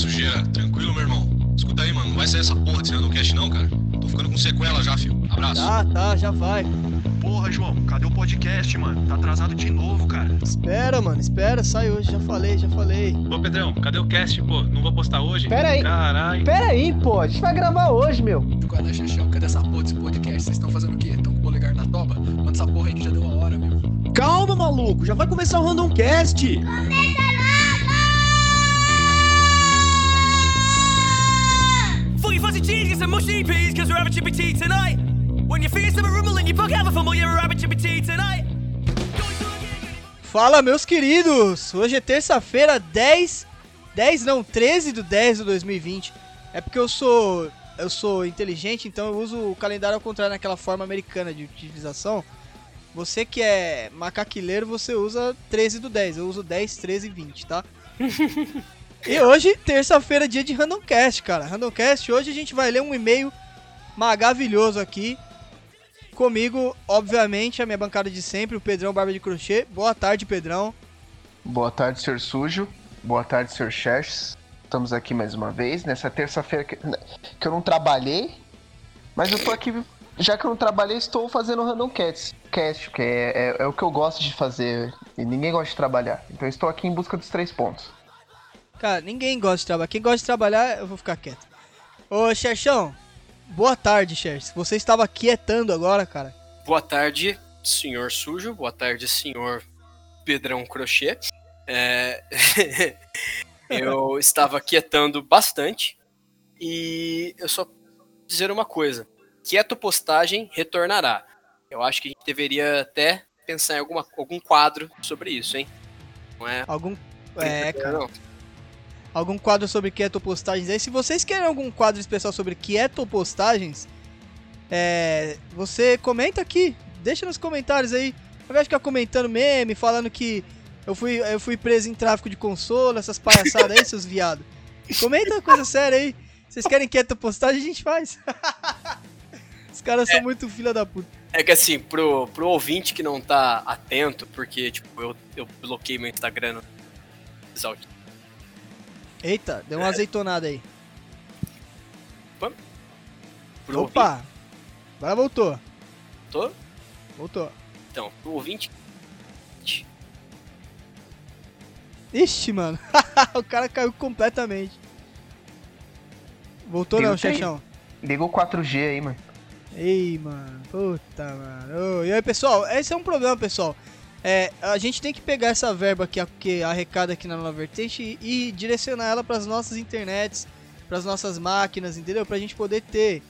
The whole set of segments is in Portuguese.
sujeira. Tranquilo, meu irmão? Escuta aí, mano. Não vai sair essa porra desse Randomcast, não, cara. Tô ficando com sequela já, filho. Abraço. Tá, tá, já vai. Porra, João, cadê o podcast, mano? Tá atrasado de novo, cara. Espera, mano, espera, sai hoje. Já falei, já falei. Ô, Pedrão, cadê o cast, pô? Não vou postar hoje? Pera aí. Caralho. Pera aí, pô, a gente vai gravar hoje, meu. Cadê, Xexão? Cadê essa porra desse podcast? Vocês estão fazendo o quê? Estão com o polegar na toba? Manda essa porra aí que já deu a hora, meu. Calma, maluco, já vai começar o Randomcast. Fully some mushy peas, cause we're having chippy tea tonight. When you feel some rumble and you fuck have a fumble, you're having chippy tea tonight. Fala, meus queridos! Hoje é terça-feira, 10. 10 não, 13 do 10 de 2020. É porque eu sou. Eu sou inteligente, então eu uso o calendário ao contrário naquela forma americana de utilização. Você que é macaquileiro, você usa 13 do 10. Eu uso 10, 13 e 20, tá? e hoje, terça-feira, dia de Randomcast, cara. Randomcast, hoje a gente vai ler um e-mail maravilhoso aqui. Comigo, obviamente, a minha bancada de sempre, o Pedrão Barba de Crochê. Boa tarde, Pedrão. Boa tarde, Sr. Sujo. Boa tarde, Sr. Chers. Estamos aqui mais uma vez, nessa terça-feira que, que eu não trabalhei, mas eu tô aqui, já que eu não trabalhei, estou fazendo Random Cast, cast, que é, é, é o que eu gosto de fazer, e ninguém gosta de trabalhar. Então estou aqui em busca dos três pontos. Cara, ninguém gosta de trabalhar. Quem gosta de trabalhar, eu vou ficar quieto. Ô, Xerxão, boa tarde, Xerx. Você estava quietando agora, cara. Boa tarde, senhor sujo. Boa tarde, senhor Pedrão Crochê. É... eu estava quietando bastante e eu só dizer uma coisa: quieto postagem retornará. Eu acho que a gente deveria até pensar em alguma, algum quadro sobre isso, hein? Não é? Algum. É, cara. Não. Algum quadro sobre quieto postagens aí. Se vocês querem algum quadro especial sobre quieto postagens, é, você comenta aqui. Deixa nos comentários aí. Ao invés de ficar comentando meme, falando que eu fui, eu fui preso em tráfico de consolo, essas palhaçadas aí, seus viados. Comenta coisa séria aí. Vocês querem quieto postagem, a gente faz. Os caras são muito filha da puta. É que assim, pro, pro ouvinte que não tá atento, porque, tipo, eu, eu bloqueei meu Instagram no. Eita, deu uma É. azeitonada aí. Pro Opa! Agora voltou. tô? Voltou. Então, pro ouvinte. Ixi, mano. o cara caiu completamente. Voltou Deu não, três. Xexão? Liga o 4G aí, mano. Ei, mano. Puta, mano. E aí, pessoal? Esse é um problema, pessoal. É, a gente tem que pegar essa verba que, que arrecada aqui na Nova Vertente e, e direcionar ela pras nossas internets, pras nossas máquinas, entendeu? Pra gente poder ter,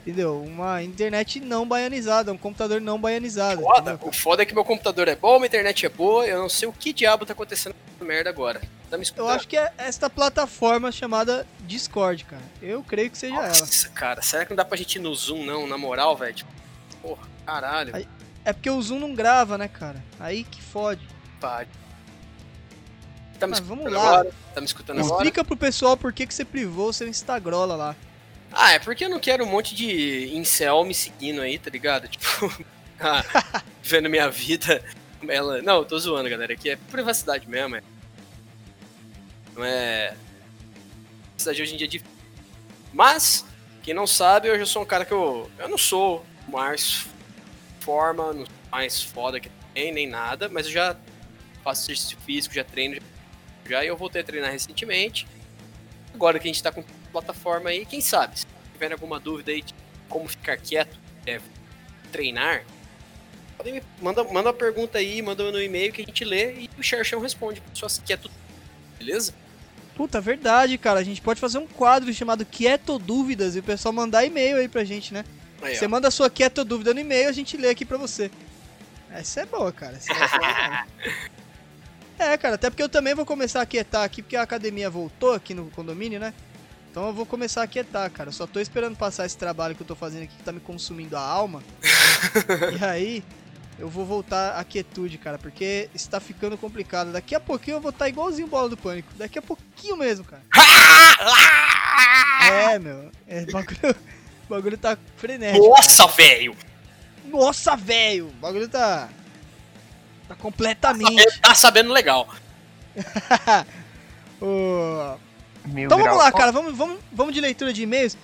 entendeu? Uma internet não baianizada, um computador não baianizado. Foda. entendeu? O foda é que meu computador é bom, minha internet é boa, eu não sei o que diabo tá acontecendo com essa merda agora. Tá me escutando? Eu acho que é esta plataforma chamada Discord, cara. Eu creio que seja ela. Nossa, cara, será que não dá pra gente ir no Zoom, não? Na moral, velho? Tipo, porra, caralho. É porque o Zoom não grava, né, cara? Aí que fode. pare. Tá me Mas escutando vamos lá. agora? Tá me escutando agora? Explica pro pessoal por que, que você privou o seu Instagrola lá. Ah, é porque eu não quero um monte de incel me seguindo aí, tá ligado? Tipo, ah, vendo minha vida. Ela... Não, eu tô zoando, galera. Aqui é privacidade mesmo, é. Não é. Privacidade hoje em dia é difícil. Mas, quem não sabe, hoje eu sou um cara que eu. Eu não sou o mais forma, não sou mais foda que tem, nem nada, mas eu já faço exercício físico, já treino. Já e eu voltei a treinar recentemente. Agora que a gente tá com plataforma aí, quem sabe? Se tiver alguma dúvida aí de como ficar quieto, é, treinar, podem me manda, manda uma pergunta aí, manda no e-mail que a gente lê e o Xerxão responde. Pessoas quieto, beleza? Puta, verdade, cara. A gente pode fazer um quadro chamado Quieto Dúvidas e o pessoal mandar e-mail aí pra gente, né? Aí, ó. Você manda a sua Quieto Dúvida no e-mail, a gente lê aqui pra você. Essa é boa, cara. Essa, é legal. É, cara, até porque eu também vou começar a quietar aqui, porque a academia voltou aqui no condomínio, né? Então eu vou começar a quietar, cara. Eu só tô esperando passar esse trabalho que eu tô fazendo aqui que tá me consumindo a alma. e aí, eu vou voltar à quietude, cara, porque está ficando complicado. Daqui a pouquinho eu vou estar igualzinho bola do pânico. Daqui a pouquinho mesmo, cara. É, meu. É, bagulho, o bagulho tá frenético. Nossa, velho! Nossa, velho! O bagulho tá. Tá completamente. Tá sabendo legal. O- Mil Então vamos lá, cara, vamos, vamos, vamos de leitura de e-mails.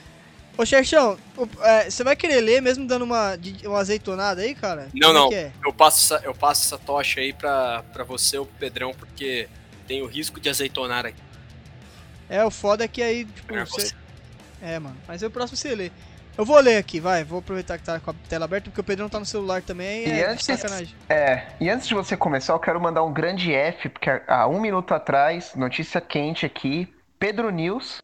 Ô, Xerxão, o- é, você vai querer ler mesmo dando uma, uma azeitonada aí, cara? Não, Como é não. que é? Eu passo, essa, eu passo essa tocha aí pra, pra você ou pro Pedrão, porque tem o risco de azeitonar aqui. É, o foda é que aí, tipo, É, você... você. É, mano, mas aí o próximo você lê. Eu vou ler aqui, vai, vou aproveitar que tá com a tela aberta, porque o Pedrão tá no celular também, E é antes- sacanagem. É, e antes de você começar, eu quero mandar um grande F, porque há um minuto atrás, notícia quente aqui, Pedro News.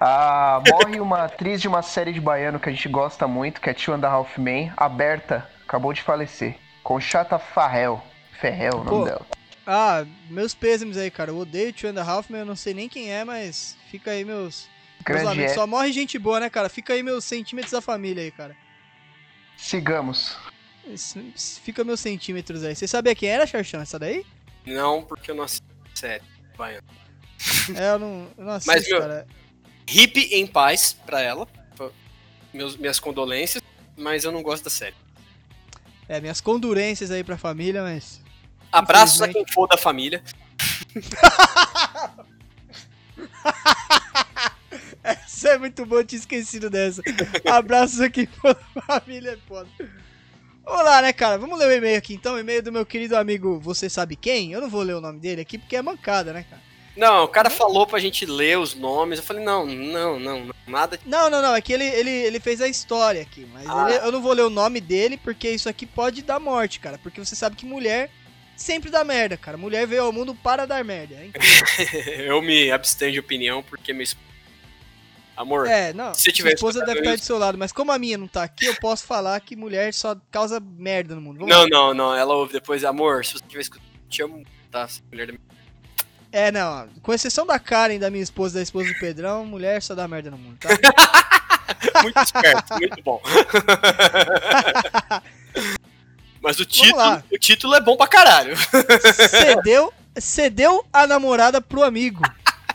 ah, morre uma atriz de uma série de baiano que a gente gosta muito, que é Two and a Half Men, a Berta, acabou de falecer. Conchata Farrell. Ferrell, o nome Pô, dela. Ah, meus pêsames aí, cara, eu odeio Two and a Half, mas eu não sei nem quem é, mas fica aí meus... meus Grande. F. Só morre gente boa, né, cara? Fica aí meus centímetros da família aí, cara. Sigamos. Fica meus centímetros aí. Você sabia quem era, Xarxão, essa daí? Não, porque eu não assisto sério. Baiano. É, eu não, eu não assisto, Mas, meu- cara. Hip em paz pra ela. Pra- Meus, minhas condolências, mas eu não gosto da série. É, minhas condurências aí pra família, mas... Abraços a quem for da família. Essa é muito boa, eu tinha esquecido dessa. Abraços aqui pra família, é foda. Vamos lá, né, cara? Vamos ler o e-mail aqui, então. O e-mail do meu querido amigo Você Sabe Quem? Eu não vou ler o nome dele aqui porque é mancada, né, cara? Não, o cara falou pra gente ler os nomes. Eu falei, não, não, não, nada. Não, não, não. É que ele, ele, ele fez a história aqui. Mas Ah. ele- eu não vou ler o nome dele porque isso aqui pode dar morte, cara. Porque você sabe que mulher sempre dá merda, cara. Mulher veio ao mundo para dar merda. Hein? eu me abstenho de opinião porque minha Amor, É, não. Se tiver esposa deve estar isso- do seu lado. Mas como a minha não tá aqui, eu posso falar que mulher só causa merda no mundo. Vamos não, lá. não, não. Ela ouve depois, amor, se você tiver escutando, te amo, tá? Mulher da minha... É, não. Com exceção da Karen, da minha esposa, da esposa do Pedrão, mulher só dá merda no mundo, tá? Muito esperto, muito bom. Mas o título, o título é bom pra caralho. cedeu, cedeu a namorada pro amigo.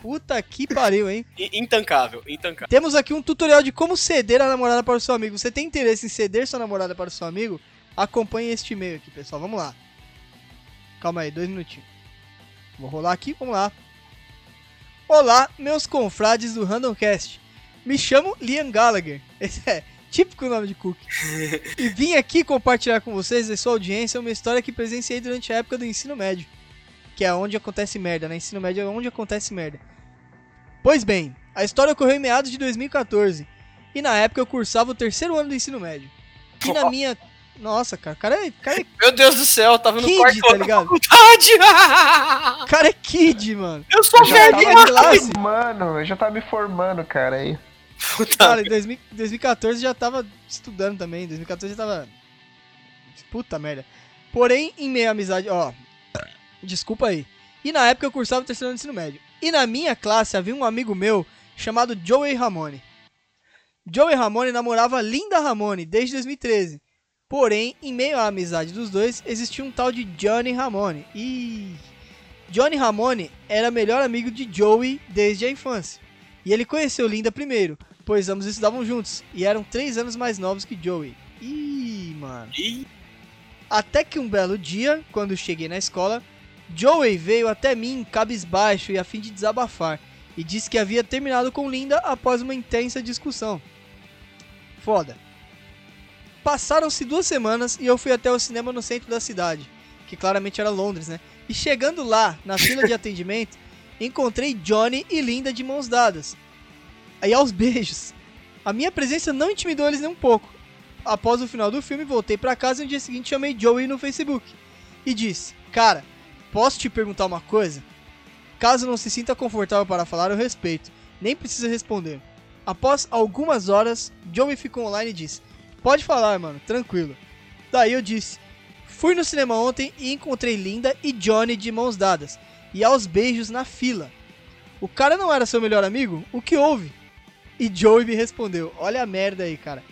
Puta que pariu, hein? Intancável, intancável. Temos aqui um tutorial de como ceder a namorada para o seu amigo. Você tem interesse em ceder sua namorada para o seu amigo? Acompanhe este e-mail aqui, pessoal. Vamos lá. Calma aí, dois minutinhos. Vou rolar aqui, vamos lá. Olá, meus confrades do Randomcast. Me chamo Liam Gallagher. Esse é típico nome de Cook. e vim aqui compartilhar com vocês e sua audiência uma história que presenciei durante a época do ensino médio. Que é onde acontece merda, né? Ensino médio é onde acontece merda. Pois bem, a história ocorreu em meados de 2014. E na época eu cursava o terceiro ano do ensino médio. E na minha. Nossa, cara, cara é, cara é Meu Deus do céu, eu tava no kid, quarto tá ligado? faculdade. cara é kid, mano. Eu sou Eu já velho, classe. formando, eu já tava me formando, cara, aí. Cara, em 2000 2014 já tava estudando também. Em 2014 já tava. Puta merda. Porém, em meio à amizade. Ó. Desculpa aí. E na época eu cursava o terceiro ano do ensino médio. E na minha classe havia um amigo meu chamado Joey Ramone. Joey Ramone namorava Linda Ramone desde 2013. Porém, em meio à amizade dos dois, existia um tal de Johnny Ramone. E Johnny Ramone era melhor amigo de Joey desde a infância. E ele conheceu Linda primeiro, pois ambos estudavam juntos e eram três anos mais novos que Joey. Ih, mano. Até que um belo dia, quando cheguei na escola, Joey veio até mim cabisbaixo e a fim de desabafar, e disse que havia terminado com Linda após uma intensa discussão. Foda. Passaram-se duas semanas e eu fui até o cinema no centro da cidade, que claramente era Londres, né? E chegando lá, na fila de atendimento, encontrei Johnny e Linda de mãos dadas. Aí aos beijos. A minha presença não intimidou eles nem um pouco. Após o final do filme, voltei pra casa e no dia seguinte chamei Joey no Facebook. E disse: Cara, posso te perguntar uma coisa? Caso não se sinta confortável para falar, eu respeito. Nem precisa responder. Após algumas horas, Joey ficou online e disse: Pode falar, mano, tranquilo. Daí eu disse: Fui no cinema ontem e encontrei Linda e Johnny de mãos dadas e aos beijos na fila. O cara não era seu melhor amigo? O que houve? E Joey me respondeu: Olha a merda aí, cara.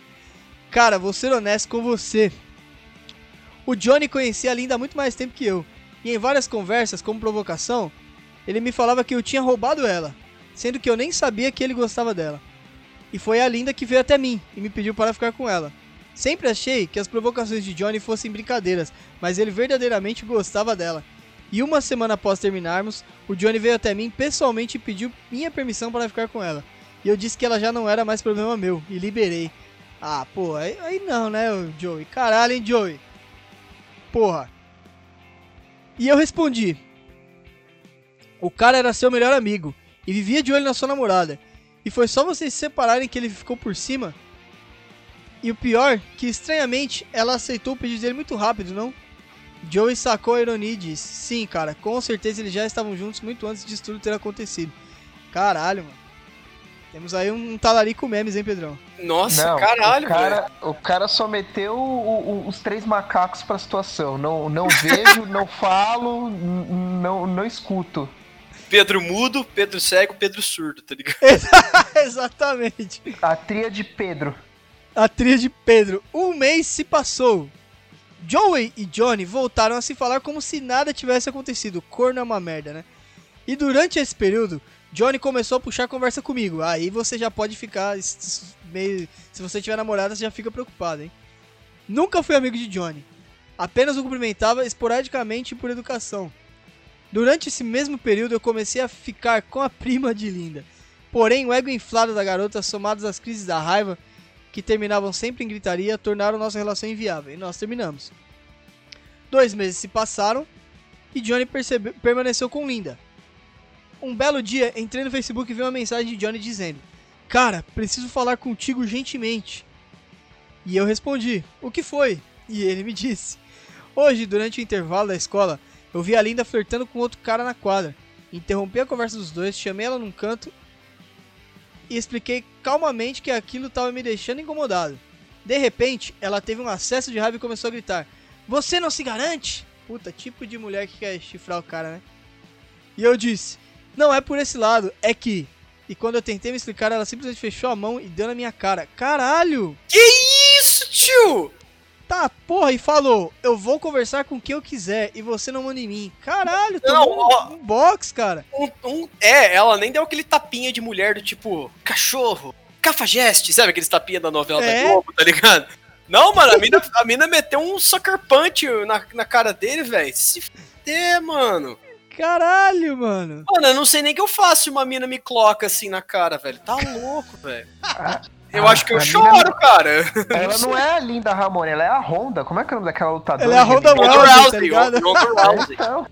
Cara, vou ser honesto com você. O Johnny conhecia a Linda há muito mais tempo que eu. E em várias conversas, como provocação, ele me falava que eu tinha roubado ela, sendo que eu nem sabia que ele gostava dela. E foi a Linda que veio até mim e me pediu para ficar com ela. Sempre achei que as provocações de Johnny fossem brincadeiras, mas ele verdadeiramente gostava dela. E uma semana após terminarmos, o Johnny veio até mim pessoalmente e pediu minha permissão para ficar com ela. E eu disse que ela já não era mais problema meu, e liberei. Ah, pô, aí, aí não, né, Joey? Caralho, hein, Joey? Porra. E eu respondi: O cara era seu melhor amigo e vivia de olho na sua namorada. E foi só vocês se separarem que ele ficou por cima. E o pior, que estranhamente ela aceitou o pedido dele muito rápido, não? Joey sacou a ironia e disse: Sim, cara, com certeza eles já estavam juntos muito antes disso tudo ter acontecido. Caralho, mano. Temos aí um talarico memes, hein, Pedrão? Nossa, Não, caralho, o cara, velho. o cara só meteu o- o- os três macacos pra situação. Não, não vejo, não falo, não, não escuto. Pedro mudo, Pedro cego, Pedro surdo, tá ligado? Exatamente. A tria de Pedro. A trilha de Pedro. Um mês se passou. Joey e Johnny voltaram a se falar como se nada tivesse acontecido. Corno é uma merda, né? E durante esse período, Johnny começou a puxar conversa comigo. Aí você já pode ficar meio. Se você tiver namorada, você já fica preocupado, hein? Nunca fui amigo de Johnny. Apenas o cumprimentava esporadicamente por educação. Durante esse mesmo período, eu comecei a ficar com a prima de Linda. Porém, o ego inflado da garota, somados às crises da raiva, que terminavam sempre em gritaria, tornaram nossa relação inviável. E nós terminamos. Dois meses se passaram e Johnny permaneceu com Linda. Um belo dia, entrei no Facebook e vi uma mensagem de Johnny dizendo: Cara, preciso falar contigo urgentemente. E eu respondi: O que foi? E ele me disse: Hoje, durante o intervalo da escola, eu vi a Linda flertando com outro cara na quadra. Interrompi a conversa dos dois, chamei ela num canto e expliquei calmamente que aquilo estava me deixando incomodado. De repente, ela teve um acesso de raiva e começou a gritar: Você não se garante? Puta, tipo de mulher que quer chifrar o cara, né? E eu disse: Não é por esse lado, é que. E quando eu tentei me explicar, ela simplesmente fechou a mão e deu na minha cara. Caralho! Que isso, tio? Tá, porra, e falou: Eu vou conversar com quem eu quiser e você não manda em mim. Caralho, Não, tomou ó. um, um box, cara. Um, um- é, ela nem deu aquele tapinha de mulher do tipo, cachorro, cafajeste, sabe aqueles tapinha da novela É. da Globo, tá ligado? Não, mano, a mina, a mina meteu um sucker punch na, na cara dele, velho. Se fuder, mano. Caralho, mano. Mano, eu não sei nem o que eu faço se uma mina me coloca assim na cara, velho. Tá louco, velho. Eu Ah, acho que eu a choro, mina- cara. Ela não é a Linda Ramone, ela é a Honda. Como é que é o nome daquela lutadora? Ela é a de Honda Rousey, tá Rousey. Então,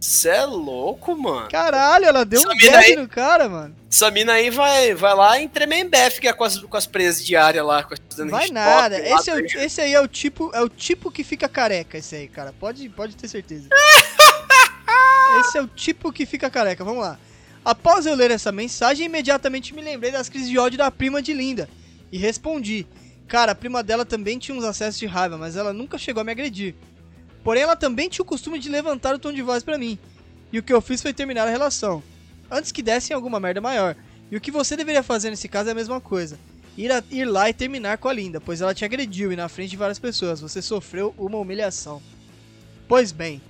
Cê é louco, mano. Caralho, ela deu Essa um gap aí- no cara, mano. Essa mina aí vai, vai lá em Tremembé, fica com as, com as presas diárias lá. Com as dando Vai nada. Esse, é o, tá esse aí é o tipo, é o tipo que fica careca, esse aí, cara. Pode, pode ter certeza. esse é o tipo que fica careca. Vamos lá. Após eu ler essa mensagem, imediatamente me lembrei das crises de ódio da prima de Linda e respondi. Cara, a prima dela também tinha uns acessos de raiva, mas ela nunca chegou a me agredir. Porém, ela também tinha o costume de levantar o tom de voz pra mim. E o que eu fiz foi terminar a relação. Antes que dessem alguma merda maior. E o que você deveria fazer nesse caso é a mesma coisa. Ir, a- ir lá e terminar com a Linda, pois ela te agrediu e na frente de várias pessoas. Você sofreu uma humilhação. Pois bem,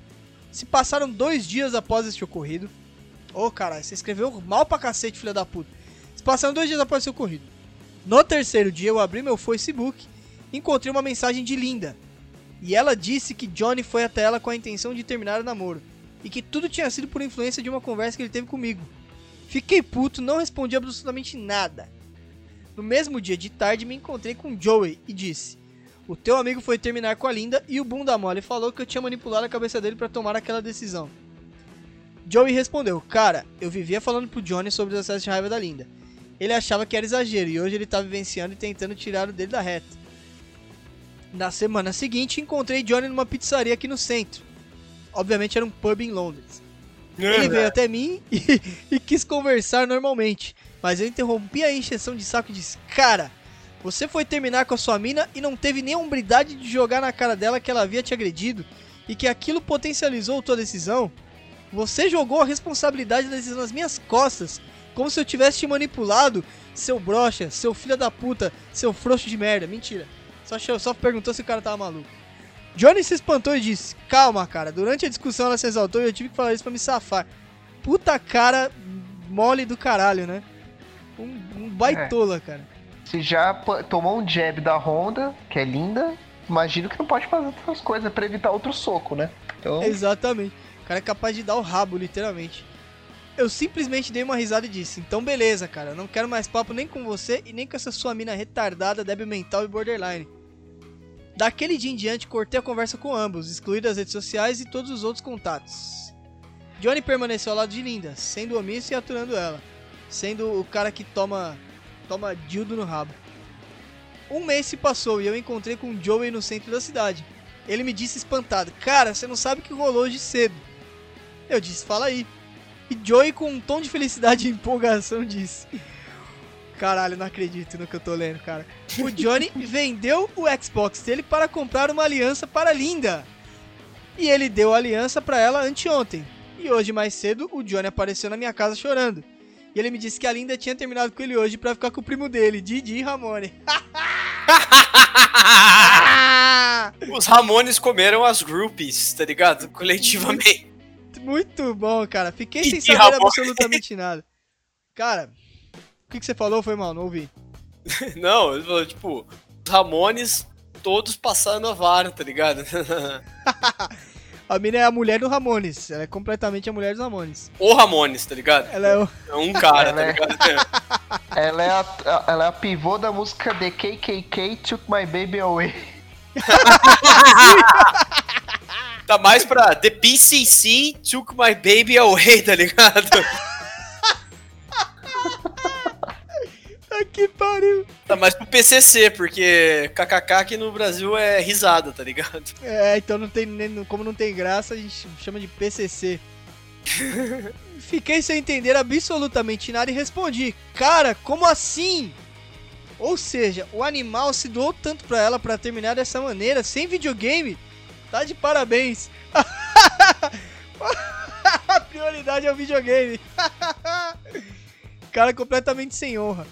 se passaram dois dias após este ocorrido. Ô caralho, você escreveu mal pra cacete, filha da puta. Se passaram dois dias após esse ocorrido. No terceiro dia eu abri meu Facebook e encontrei uma mensagem de Linda. E ela disse que Johnny foi até ela com a intenção de terminar o namoro. E que tudo tinha sido por influência de uma conversa que ele teve comigo. Fiquei puto, não respondi absolutamente nada. No mesmo dia de tarde me encontrei com Joey e disse: O teu amigo foi terminar com a Linda e o bunda mole falou que eu tinha manipulado a cabeça dele pra tomar aquela decisão. Joey respondeu: Cara, eu vivia falando pro Johnny sobre os acessos de raiva da Linda. Ele achava que era exagero e hoje ele tá vivenciando e tentando tirar o dele da reta. Na semana seguinte, encontrei Johnny numa pizzaria aqui no centro. Obviamente era um pub em Londres. Ele veio até mim e, e quis conversar normalmente, mas eu interrompi a encheção de saco e disse: Cara, você foi terminar com a sua mina e não teve nem a hombridade de jogar na cara dela que ela havia te agredido e que aquilo potencializou tua decisão? Você jogou a responsabilidade da decisão nas minhas costas, como se eu tivesse te manipulado, seu brocha, seu filho da puta, seu frouxo de merda. Mentira. Só, só perguntou se o cara tava maluco. Johnny se espantou e disse: Calma, cara. Durante a discussão ela se exaltou e eu tive que falar isso pra me safar. Puta cara mole do caralho, né? Um, um baitola, cara. Se já tomou um jab da Honda, que é linda, imagino que não pode fazer outras coisas pra evitar outro soco, né? Então, Exatamente. cara é capaz de dar o rabo, literalmente. Eu simplesmente dei uma risada e disse: Então, beleza, cara, não quero mais papo nem com você e nem com essa sua mina retardada, débil mental e borderline. Daquele dia em diante, cortei a conversa com ambos, excluído as redes sociais e todos os outros contatos. Johnny permaneceu ao lado de Linda, sendo omisso e aturando ela, sendo o cara que toma, toma dildo no rabo. Um mês se passou e eu encontrei com Joey no centro da cidade. Ele me disse espantado: Cara, você não sabe o que rolou hoje cedo. Eu disse: Fala aí. E Joey, com um tom de felicidade e empolgação, disse: Caralho, não acredito no que eu tô lendo, cara. O Johnny vendeu o Xbox dele para comprar uma aliança para Linda. E ele deu a aliança para ela anteontem. E hoje, mais cedo, o Johnny apareceu na minha casa chorando. E ele me disse que a Linda tinha terminado com ele hoje para ficar com o primo dele, Didi Ramone. Os Ramones comeram as groupies, tá ligado? Coletivamente. Muito bom, cara. Fiquei Didi sem saber Ramone. absolutamente nada. Cara, o que, que você falou foi mal, não ouvi. Não, ele falou, tipo, os Ramones todos passando a vara, tá ligado? A mina é a mulher do Ramones. Ela é completamente a mulher dos Ramones. o Ramones, tá ligado? Ela é o. É um cara, Ela tá é- ligado? Ela é a, ela é a pivô da música The KKK Took My Baby Away. Tá mais pra The PCC Took My Baby Away, tá ligado? Ah, que pariu. Tá mais pro PCC, porque KKK aqui no Brasil é risada, tá ligado? É, então não tem, nem- como não tem graça, a gente chama de PCC. Fiquei sem entender absolutamente nada e respondi: Cara, como assim? Ou seja, o animal se doou tanto pra ela pra terminar dessa maneira, sem videogame? Tá de parabéns. A prioridade é o videogame. Cara completamente sem honra.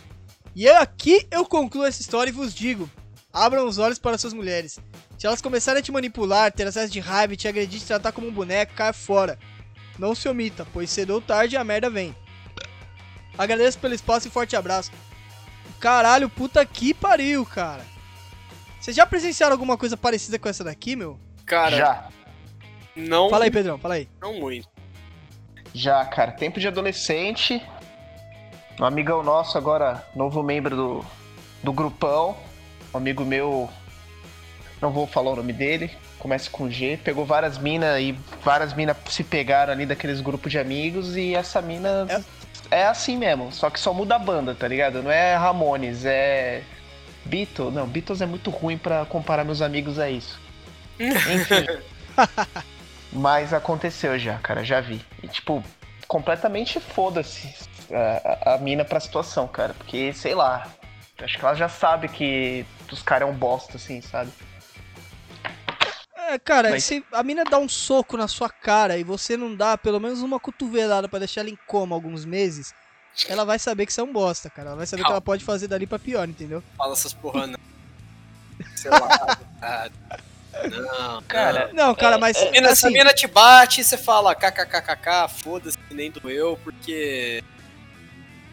E é aqui eu concluo essa história e vos digo: abram os olhos para suas mulheres. Se elas começarem a te manipular, ter acesso de raiva, te agredir, te tratar como um boneco, caia fora. Não se omita, pois cedo ou tarde a merda vem. Agradeço pelo espaço e forte abraço. Caralho, puta que pariu, cara. Vocês já presenciaram alguma coisa parecida com essa daqui, meu? Cara, Já, não, Fala aí, Pedrão, fala aí. não muito. já, cara. Tempo de adolescente. Um amigão nosso agora, novo membro do, do grupão. Um amigo meu, não vou falar o nome dele, começa com G. Pegou várias minas e várias minas se pegaram ali daqueles grupos de amigos. E essa mina é... assim mesmo, só que só muda a banda, tá ligado? Não é Ramones, é. Beatles. Não, Beatles é muito ruim pra comparar meus amigos a isso. Enfim. Mas aconteceu já, cara, já vi. E, tipo, completamente foda-se a, a- a mina pra situação, cara. Porque, sei lá, acho que ela já sabe que os caras é um bosta, assim, sabe? É, cara, Mas- se a mina dá um soco na sua cara e você não dá pelo menos uma cotovelada pra deixar ela em coma alguns meses, ela vai saber que você é um bosta, cara. Ela vai saber que Calma. ela pode fazer dali pra pior, entendeu? Fala essas porra não. Sei lá, cara. Não, Cara, Não, cara, mas Se a mina, se a assim, mina te bate, você fala kkkk, foda-se, nem doeu, porque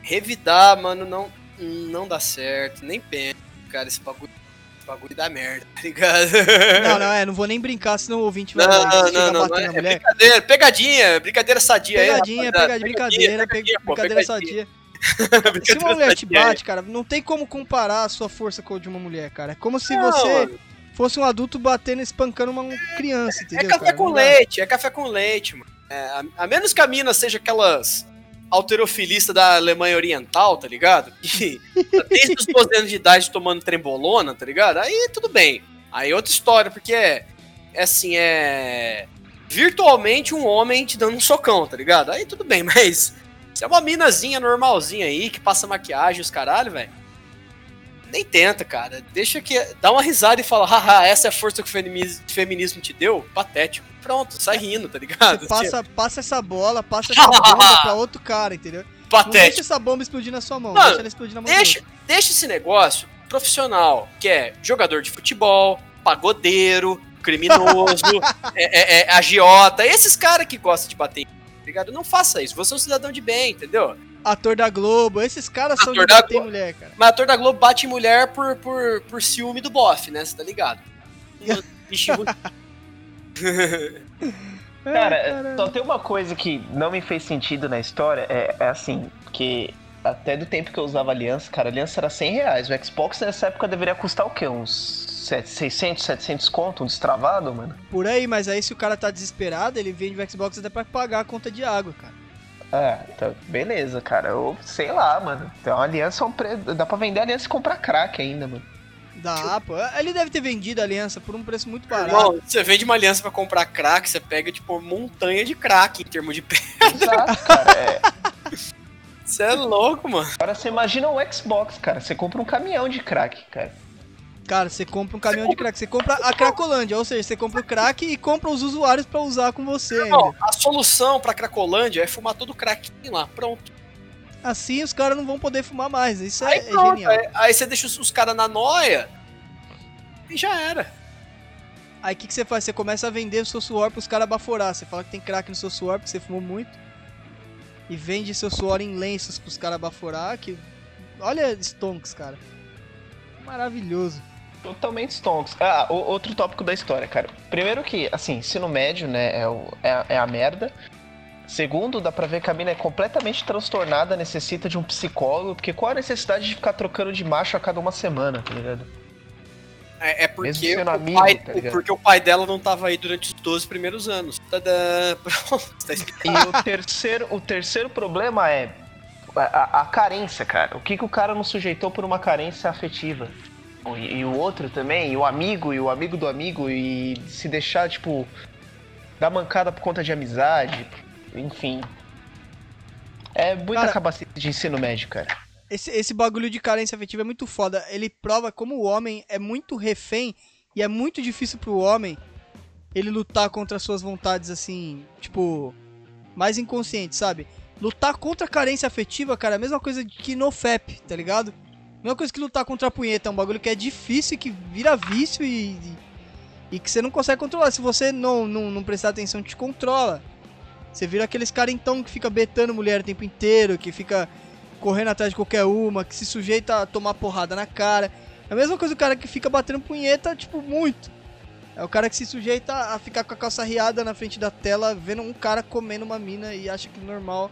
revidar, mano, não, não dá certo, nem pensa, cara, esse bagulho, bagulho dá merda, tá ligado? não, não, é, não vou nem brincar, senão o ouvinte vai Não, não, não, não, batendo é mulher. brincadeira, pegadinha, brincadeira sadia aí, Pegadinha, rapaziada. pegadinha, brincadeira, pe- pegadinha, pô, brincadeira pegadinha. sadia. Se Brincadeira uma mulher te sadia aí. bate, cara, não tem como comparar a sua força com a de uma mulher, cara. É como se Não, você fosse um adulto batendo, espancando uma criança, É entendeu? café cara? com Não leite, é café com leite, mano. É, a, a menos que a mina seja aquelas alterofilistas da Alemanha Oriental, tá ligado? Que desde os 12 anos de idade tomando trembolona, tá ligado? Aí tudo bem. Aí é outra história, porque é, é assim, é virtualmente um homem te dando um socão, tá ligado? Aí tudo bem, mas se é uma minazinha normalzinha aí, que passa maquiagem os caralho, velho, nem tenta, cara. Deixa que. Dá uma risada e fala, haha, essa é a força que o feminismo te deu? Patético. Pronto, sai rindo, tá ligado? Passa, passa essa bola, passa essa bomba pra outro cara, entendeu? Não deixa Patético. essa bomba explodir na sua mão, Mano, deixa ela explodir na mão Deixa, deixa esse negócio profissional, que é jogador de futebol, pagodeiro, criminoso, é, é- é agiota, esses caras que gostam de bater, tá ligado? Não faça isso, você é um cidadão de bem, entendeu? Ator da Globo, esses caras são de Ator da bater em Globo. mulher, cara. Mas ator da Globo bate em mulher por, por, por ciúme do bofe, né? Você tá ligado? Bichinho- Cara, só tem uma coisa que não me fez sentido na história, é, é assim, que até do tempo que eu usava aliança, cara, aliança era 100 reais. O Xbox nessa época deveria custar o quê? Uns 600, 700 conto, um destravado, mano? Por aí, mas aí se o cara tá desesperado, ele vende o Xbox até pra pagar a conta de água, cara. Ah, então, beleza, cara. Eu sei lá, mano. Então, aliança é um pre... dá pra vender aliança e comprar crack ainda, mano. Dá, pô. Ele deve ter vendido a aliança por um preço muito barato. Irmão, você vende uma aliança pra comprar crack, você pega, tipo, montanha de crack em termos de pedra. Exato, cara. É. Você é louco, mano. Agora você imagina o Xbox, cara. Você compra um caminhão de crack, cara. Cara, você compra um caminhão de crack. Você compra a Cracolândia, ou seja, você compra o crack e compra os usuários pra usar com você ainda. Não, a solução pra Cracolândia é fumar todo o crack lá, pronto. Assim os caras não vão poder fumar mais. Isso Aí é, é pronto, genial. aí, aí você deixa os, os caras na noia e já era. Aí o que, que você faz? Você começa a vender o seu suor pros caras baforar. Você fala que tem crack no seu suor porque você fumou muito. E vende seu suor em lenços pros caras baforar. Que... Olha Stonks, cara. Maravilhoso. Totalmente stonks. Ah, o- outro tópico da história, cara. Primeiro que, assim, ensino médio, né, é, o- é é a merda. Segundo, dá pra ver que a mina é completamente transtornada, necessita de um psicólogo, porque qual a necessidade de ficar trocando de macho a cada uma semana, tá ligado? É, é porque, o amigo, pai, tá porque o pai dela não tava aí durante os 12 primeiros anos. Tadã! Pronto, tá explicado. E o terceiro, o terceiro problema é a, a- a carência, cara. O que, que o cara não sujeitou por uma carência afetiva? E, e o outro também, e o amigo, e o amigo do amigo, e se deixar, tipo, dar mancada por conta de amizade, enfim. É muita Cara- capacidade de ensino médio, cara. Esse, esse bagulho de carência afetiva é muito foda. Ele prova como o homem é muito refém e é muito difícil pro homem ele lutar contra suas vontades assim, tipo, mais inconscientes, sabe? Lutar contra a carência afetiva, cara, é a mesma coisa que no FAP, tá ligado? Mesma coisa que lutar contra a punheta, é um bagulho que é difícil, que vira vício e, e, e que você não consegue controlar. Se você não, não, não prestar atenção, te controla. Você vira aqueles caras então que fica betando mulher o tempo inteiro, que fica correndo atrás de qualquer uma, que se sujeita a tomar porrada na cara. É a mesma coisa o cara que fica batendo punheta, tipo, muito. É o cara que se sujeita a ficar com a calça riada na frente da tela, vendo um cara comendo uma mina e acha que normal.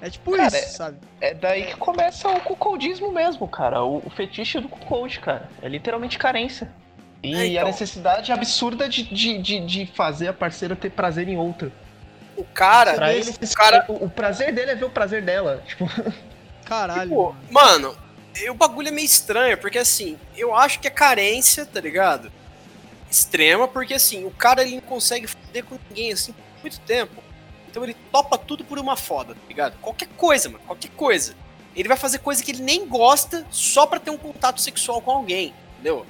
É tipo Cara, isso, é- sabe? É daí que começa o cuckoldismo mesmo, cara. O, o fetiche do cuckold, cara. É literalmente carência. E É, então. a necessidade absurda de, de, de, de fazer a parceira ter prazer em outra. O cara, Pra ele, cara, o, o prazer dele é ver o prazer dela. Tipo, Caralho. Pô, mano, o bagulho é meio estranho, porque assim, eu acho que é carência, tá ligado? Extrema, porque assim, o cara ele não consegue foder com ninguém assim por muito tempo. Então ele topa tudo por uma foda, tá ligado? Qualquer coisa, mano, qualquer coisa. Ele vai fazer coisa que ele nem gosta só pra ter um contato sexual com alguém, entendeu?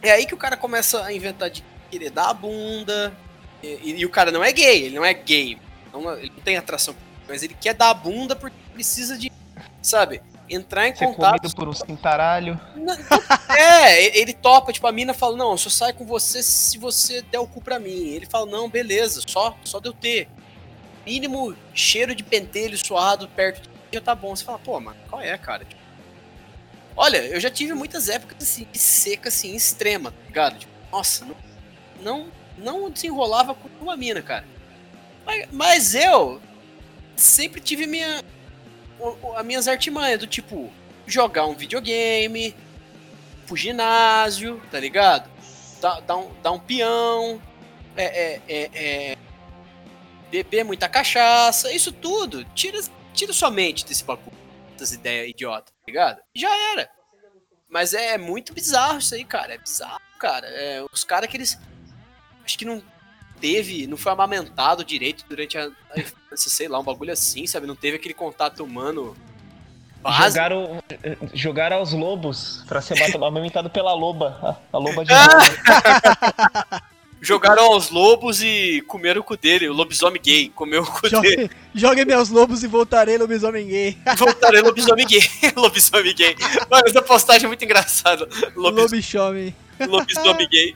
É aí que o cara começa a inventar de querer dar a bunda. E, e- o cara não é gay, ele não é gay. Não- ele não tem atração, mas ele quer dar a bunda porque precisa de, sabe, entrar em ser contato. comido por um cintaralho. É, ele topa, tipo, a mina fala, não, eu só saio com você se você der o cu pra mim. Ele fala, não, beleza, só, só de eu ter. Mínimo cheiro de pentelho suado perto de mim já tá bom. Você fala, pô, mano, qual é, cara? Tipo, olha, eu já tive muitas épocas assim, de seca, assim, extrema, tá ligado? Tipo, nossa, não, não, não desenrolava com uma mina, cara. Mas, mas eu sempre tive minha, as minhas artimanhas, do tipo, jogar um videogame, pro ginásio, tá ligado? Dar, dar, um, dar um peão, é, é, é, é, beber muita cachaça, isso tudo. Tira, tira sua mente desse bagulho, dessas ideias idiotas, tá ligado? Já era. Mas é muito bizarro isso aí, cara. É bizarro, cara. É, os caras que eles. Acho que não teve. Não foi amamentado direito durante a, a infância, sei lá, um bagulho assim, sabe? Não teve aquele contato humano. básico. Jogaram, jogaram aos lobos pra ser amamentado pela loba. A, a loba de lobo. Jogaram aos lobos e comeram o cu dele, o lobisomem gay, comeu o cu dele. Jogue, jogue meus lobos e voltarei lobisomem gay. Voltarei lobisomem gay, lobisomem gay. Mano, essa postagem é muito engraçada. Lobis, Lobisomem. lobisomem gay.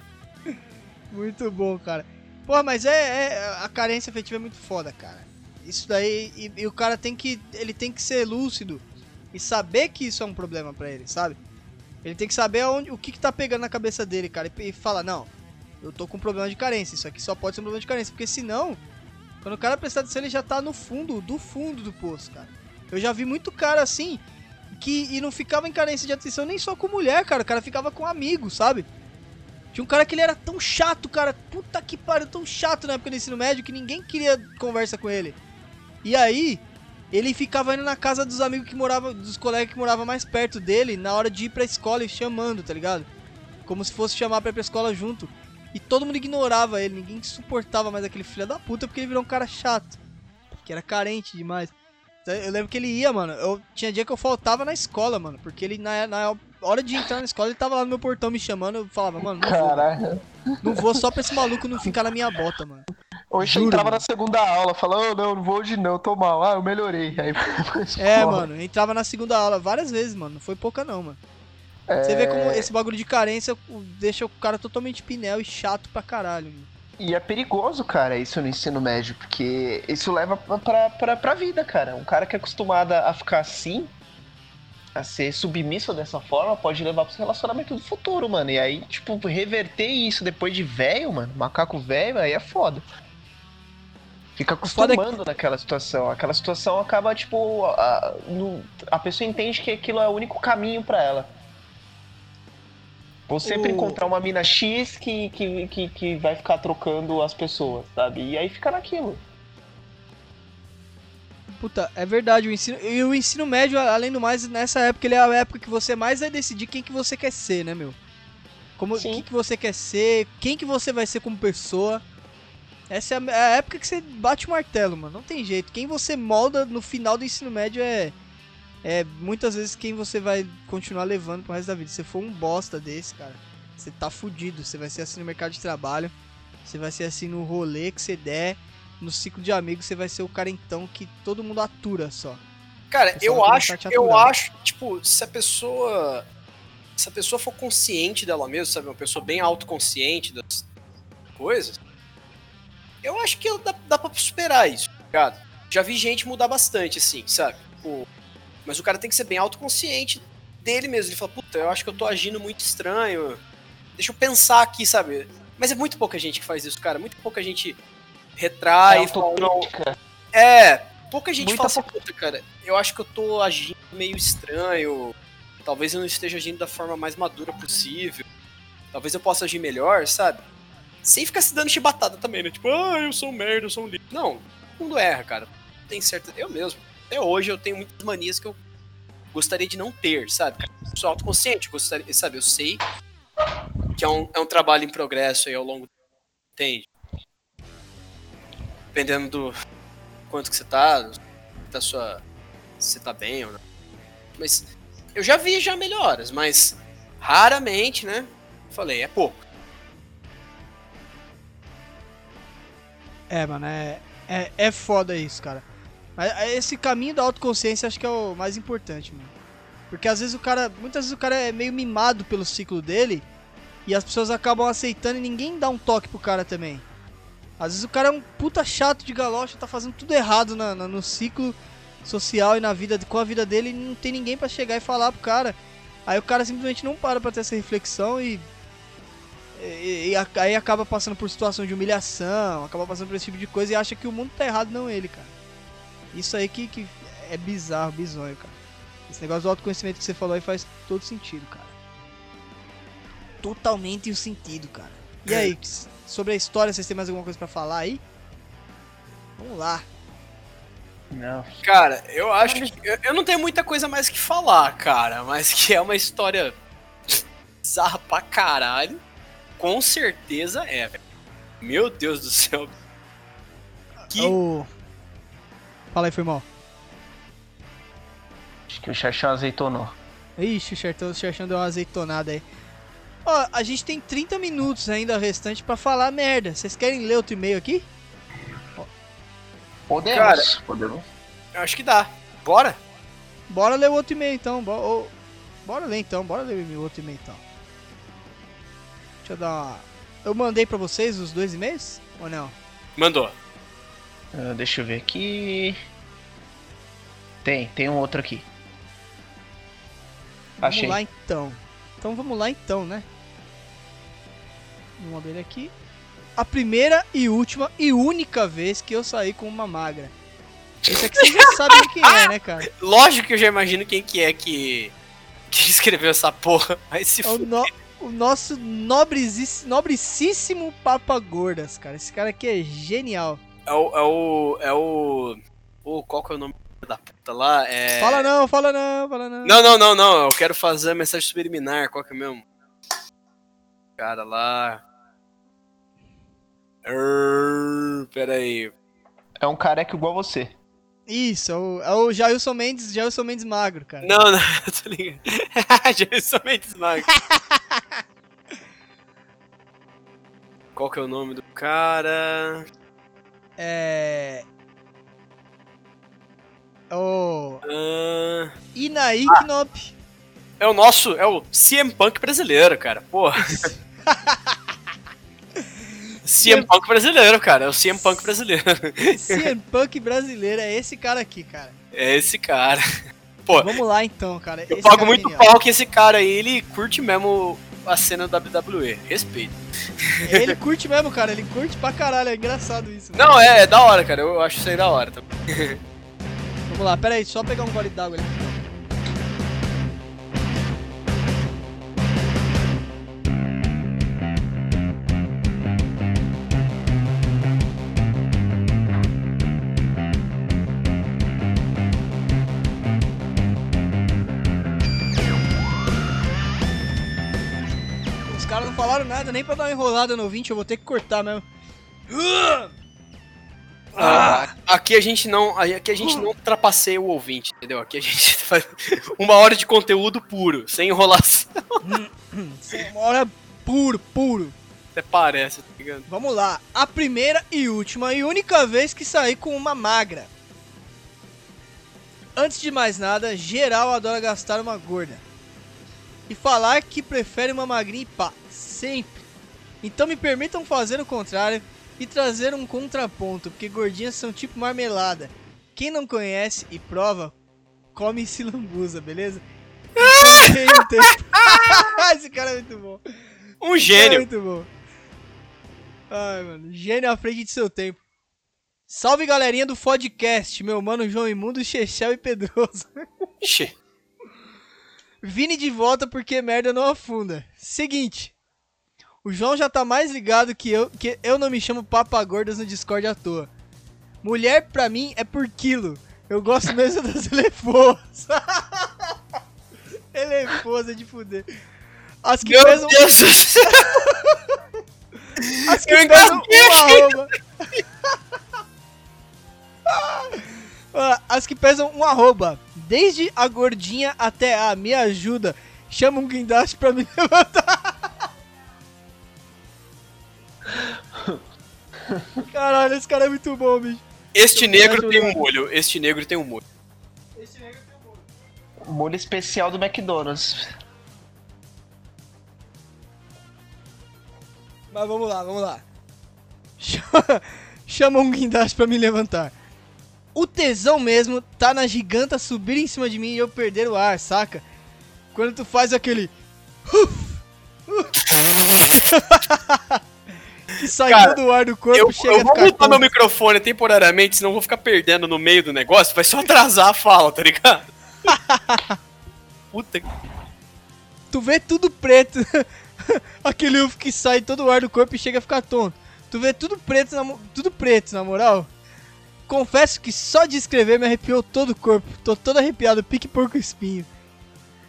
Muito bom, cara. Pô, mas é, é- a carência afetiva é muito foda, cara. Isso daí e, e o cara tem que ele tem que ser lúcido e saber que isso é um problema pra ele, sabe? Ele tem que saber aonde, o que, que tá pegando na cabeça dele, cara, e, e fala, não, eu tô com um problema de carência. Isso aqui só pode ser um problema de carência, porque senão, quando o cara prestar atenção, ele já tá no fundo, do fundo do poço, cara. Eu já vi muito cara assim, que e não ficava em carência de atenção nem só com mulher, cara. O cara ficava com amigos, sabe? Tinha um cara que ele era tão chato, cara. Puta que pariu, tão chato na época do ensino médio que ninguém queria conversa com ele. E aí, ele ficava indo na casa dos amigos que moravam, dos colegas que moravam mais perto dele, na hora de ir pra escola e chamando, tá ligado? Como se fosse chamar pra ir pra escola junto. E todo mundo ignorava ele, ninguém suportava mais aquele filho da puta porque ele virou um cara chato. Que era carente demais. Eu lembro que ele ia, mano. Eu tinha dia que eu faltava na escola, mano. Porque ele, na, na hora de entrar na escola, ele tava lá no meu portão me chamando. Eu falava, mano, não vou. Caralho. Não vou só pra esse maluco não ficar na minha bota, mano. Hoje eu Juro, entrava mano. na segunda aula, falando, oh, não, não vou hoje não, tô mal. Ah, eu melhorei. Aí foi pra escola. É, mano, eu entrava na segunda aula várias vezes, mano. Não foi pouca não, mano. Você vê como É, esse bagulho de carência deixa o cara totalmente pinel e chato pra caralho, mano. E é perigoso, cara, isso no ensino médio, porque isso leva pra, pra, pra vida, cara. Um cara que é acostumado a ficar assim, a ser submisso dessa forma, pode levar pro seu relacionamento do futuro, mano. E aí, tipo, reverter isso depois de velho, mano, macaco velho, aí é foda. Fica é que- acostumando naquela situação. Aquela situação acaba, tipo, a, a pessoa entende que aquilo é o único caminho pra ela. Vou sempre O- encontrar uma mina X que, que, que, que vai ficar trocando as pessoas, sabe? E aí fica naquilo. Puta, é verdade, o ensino. E o ensino médio, além do mais, nessa época, ele é a época que você mais vai decidir quem que você quer ser, né, meu? Como Sim. quem que você quer ser, quem que você vai ser como pessoa. Essa é a, é a época que você bate o martelo, mano. Não tem jeito. Quem você molda no final do ensino médio é. É muitas vezes quem você vai continuar levando pro resto da vida. Se você for um bosta desse, cara, você tá fudido. Você vai ser assim no mercado de trabalho. Você vai ser assim no rolê que você der. No ciclo de amigos, você vai ser o cara então que todo mundo atura só. Cara, eu acho, eu acho, tipo, se a pessoa. Se a pessoa for consciente dela mesma, sabe? Uma pessoa bem autoconsciente das coisas, eu acho que dá, dá pra superar isso, tá ligado? Já vi gente mudar bastante, assim, sabe? Tipo, mas o cara tem que ser bem autoconsciente dele mesmo. Ele fala, puta, eu acho que eu tô agindo muito estranho. Deixa eu pensar aqui, sabe? Mas é muito pouca gente que faz isso, cara. Muito pouca gente retrai não, autocrítica. é, pouca gente Muita fala assim, puta, cara, eu acho que eu tô agindo meio estranho. Talvez eu não esteja agindo da forma mais madura possível. Talvez eu possa agir melhor, sabe? Sem ficar se dando chibatada também, né? Tipo, ah, eu sou um merda, eu sou um lixo. Não, todo mundo erra, cara. Tem certo. Eu mesmo. Até hoje eu tenho muitas manias que eu gostaria de não ter, sabe? Eu sou autoconsciente, gostaria, sabe? Eu sei que é um, é um trabalho em progresso aí ao longo do Entende? Dependendo do quanto que você tá, da sua. Se você tá bem ou não. Mas eu já vi já melhoras, mas raramente, né? Falei, é pouco. É, mano, é, é, é foda isso, cara. Mas é, esse caminho da autoconsciência acho que é o mais importante, mano. Porque às vezes o cara. Muitas vezes o cara é meio mimado pelo ciclo dele. E as pessoas acabam aceitando e ninguém dá um toque pro cara também. Às vezes o cara é um puta chato de galocha, tá fazendo tudo errado na, na- no ciclo social e na vida com a vida dele e não tem ninguém pra chegar e falar pro cara. Aí o cara simplesmente não para pra ter essa reflexão e e, e aí acaba passando por situação de humilhação, acaba passando por esse tipo de coisa e acha que o mundo tá errado, não ele, cara. Isso aí que, que é bizarro, bizonho, cara. Esse negócio do autoconhecimento que você falou aí faz todo sentido, cara. Totalmente o sentido, cara. E aí, sobre a história, vocês têm mais alguma coisa pra falar aí? Vamos lá. Não. Cara, eu acho que. Eu, eu não tenho muita coisa mais que falar, cara, mas que é uma história bizarra pra caralho. Com certeza é, velho. Meu Deus do céu. Que. Ô, Fala aí, foi mal. Acho que o Xaxão azeitonou. Ixi, o Xertão, o Xertão deu uma azeitonada aí. Ó, a gente tem 30 minutos ainda restante pra falar merda. Vocês querem ler outro e-mail aqui? Podemos. Cara. Podemos. Eu acho que dá. Bora? Bora ler o outro e-mail então. Bora, ô, bora ler então, bora ler o outro e-mail então. Deixa eu dar uma... Eu mandei pra vocês os dois e-mails? Ou não? Mandou. Ah, deixa eu ver aqui. Tem, tem um outro aqui. Vamos Achei. lá então. Então vamos lá então, né? Vamos abrir aqui. A primeira e última e única vez que eu saí com uma magra. Esse aqui vocês já sabem de quem é, né, cara? Lógico que eu já imagino quem que é que, que escreveu essa porra. Mas se É o, no- o nosso nobricíssimo Papa Gordas, cara. Esse cara aqui é genial. É o. É o. É o. Ô, qual que é o nome da puta lá? É... Fala não, fala não, fala não. Não, não, não, não. Eu quero fazer a mensagem subliminar. Qual que é mesmo? Cara lá. Pera aí. É um careca igual você. Isso, é o, é o Jailson Mendes, Jailson Mendes magro, cara. Não, não, eu tô ligado. Já somente Smag. Qual que é o nome do cara? É. O. Ah, Inaí Knop. é o nosso, é o CM Punk brasileiro, cara. Porra. CM Punk brasileiro, cara. É o CM Punk brasileiro. CM Punk brasileiro é esse cara aqui, cara. É esse cara. Pô, Vamos lá então, cara. eu Esse pago cara é muito genial. pau que esse cara aí, ele curte mesmo a cena da WWE. Respeito. Ele curte mesmo, cara. Ele curte pra caralho. É engraçado isso. Não, é, é da hora, cara. Eu acho isso aí da hora. Vamos lá, pera aí, só pegar um gole d'água ali. Nada nem pra dar uma enrolada no ouvinte, eu vou ter que cortar mesmo. Ah, aqui a gente não, aqui a gente não trapaceia o ouvinte, entendeu? Aqui a gente faz uma hora de conteúdo puro, sem enrolação. Uma hora puro, puro. Até parece, tá ligado? Vamos lá, a primeira e última e única vez que saí com uma magra. Antes de mais nada, geral adora gastar uma gorda. E falar que prefere uma magrinha e pá, sempre. Então me permitam fazer o contrário e trazer um contraponto, porque gordinhas são tipo marmelada. Quem não conhece e prova, come e se lambuza, beleza? Esse cara é muito bom. Um É gênio. muito bom. Ai, mano. Gênio à frente de seu tempo. Salve galerinha do podcast, meu mano João Imundo, Chechel e Pedroso. Xê. Vini de volta porque merda não afunda. Seguinte. O João já tá mais ligado que eu, que eu não me chamo papagordas no Discord à toa. Mulher pra mim é por quilo. Eu gosto mesmo das elefoas é de fuder. As que Meu pesam, Deus do céu. as que eu pesam um aqui. arroba. Ah, As que pesam um arroba. Desde a gordinha até a me ajuda. Chama um guindaste pra me levantar. Caralho, esse cara é muito bom, bicho. Este negro tem um Juliano. molho. Este negro tem um molho. Molho especial do McDonald's. Mas vamos lá, vamos lá. Chama, um guindaste pra me levantar. O tesão mesmo tá na giganta subir em cima de mim e eu perder o ar, saca? Quando tu faz aquele. que sai Cara, todo o ar do corpo Eu, chega eu vou ficar mutar meu microfone temporariamente, senão eu vou ficar perdendo no meio do negócio. Vai só atrasar a fala, tá ligado? Puta que. Tu vê tudo preto. Aquele ufo que sai todo o ar do corpo e chega a ficar tonto. Tu vê tudo preto, na, tudo preto, na moral. Confesso que só de escrever me arrepiou todo o corpo. Tô todo arrepiado, pique porco espinho.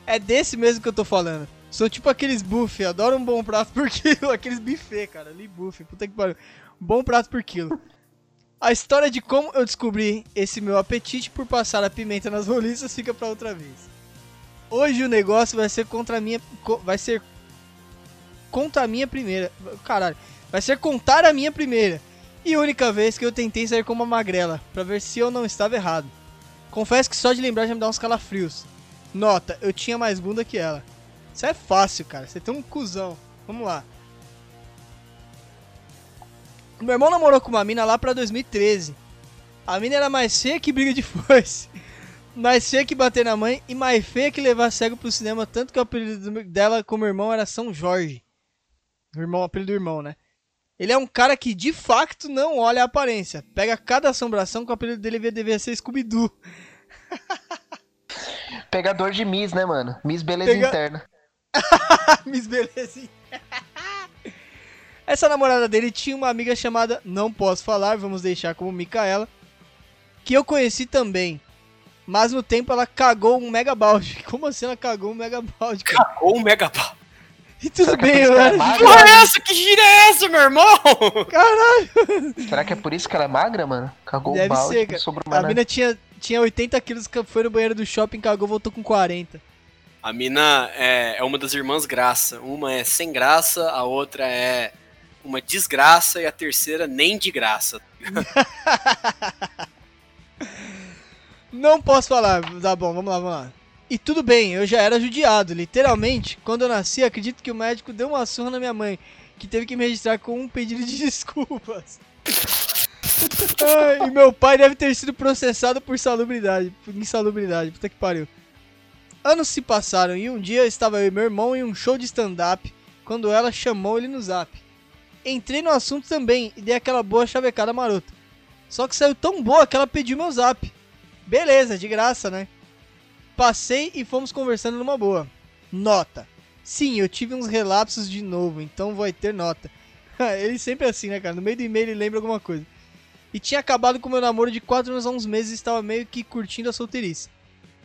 É desse mesmo que eu tô falando. Sou tipo aqueles buffet, adoro um bom prato por quilo. Aqueles buffet, cara, ali buffet, puta que pariu. Bom prato por quilo. A história de como eu descobri esse meu apetite por passar a pimenta nas roliças fica pra outra vez. Hoje o negócio vai ser contra a minha. Vai ser. Contra a minha primeira. Caralho. Vai ser contar a minha primeira. E única vez que eu tentei sair com uma magrela. Pra ver se eu não estava errado. Confesso que só de lembrar já me dá uns calafrios. Nota, eu tinha mais bunda que ela. Isso é fácil, cara. Você tem um cuzão. Vamos lá. Meu irmão namorou com uma mina lá pra 2013. A mina era mais feia que briga de foice. Mais feia que bater na mãe e mais feia que levar cego pro cinema, tanto que o apelido do- dela como irmão era São Jorge. O irmão, apelido do irmão, né? Ele é um cara que de facto não olha a aparência. Pega cada assombração que o apelido dele devia ser Scooby-Doo. Pegador de Miss, né, mano? Miss Beleza Pega- Interna. Miss Belezinha. Essa namorada dele tinha uma amiga chamada Não Posso Falar, vamos deixar como Micaela, que eu conheci também. Mas no tempo ela cagou um mega balde. Como assim ela cagou um mega balde, cara? Cagou um mega pau. E tudo Será é bem, por isso que é eu? Porra, é essa? Que gira é essa, meu irmão? Caralho! Será que é por isso que ela é magra, mano? Cagou Deve o balde, ser, cara. sobrou A mina tinha, tinha 80 quilos, que foi no banheiro do shopping, cagou, voltou com 40. A mina é, é uma das irmãs graça. Uma é sem graça, a outra é uma desgraça e a terceira nem de graça. Não posso falar. Tá bom, vamos lá, vamos lá. E tudo bem, eu já era judiado. Literalmente, quando eu nasci, acredito que o médico deu uma surra na minha mãe, que teve que me registrar com um pedido de desculpas. E meu pai deve ter sido processado por salubridade, por insalubridade, puta que pariu. Anos se passaram e um dia estava eu e meu irmão em um show de stand-up, quando ela chamou ele no zap. Entrei no assunto também e dei aquela boa chavecada marota. Só que saiu tão boa que ela pediu meu zap. Beleza, de graça, né? Passei e fomos conversando numa boa. Nota. Sim, eu tive uns relapsos de novo, então vai ter nota. ele sempre é assim, né, cara? No meio do e-mail ele lembra alguma coisa. E tinha acabado com meu namoro de 4 anos a uns meses e estava meio que curtindo a solteirice.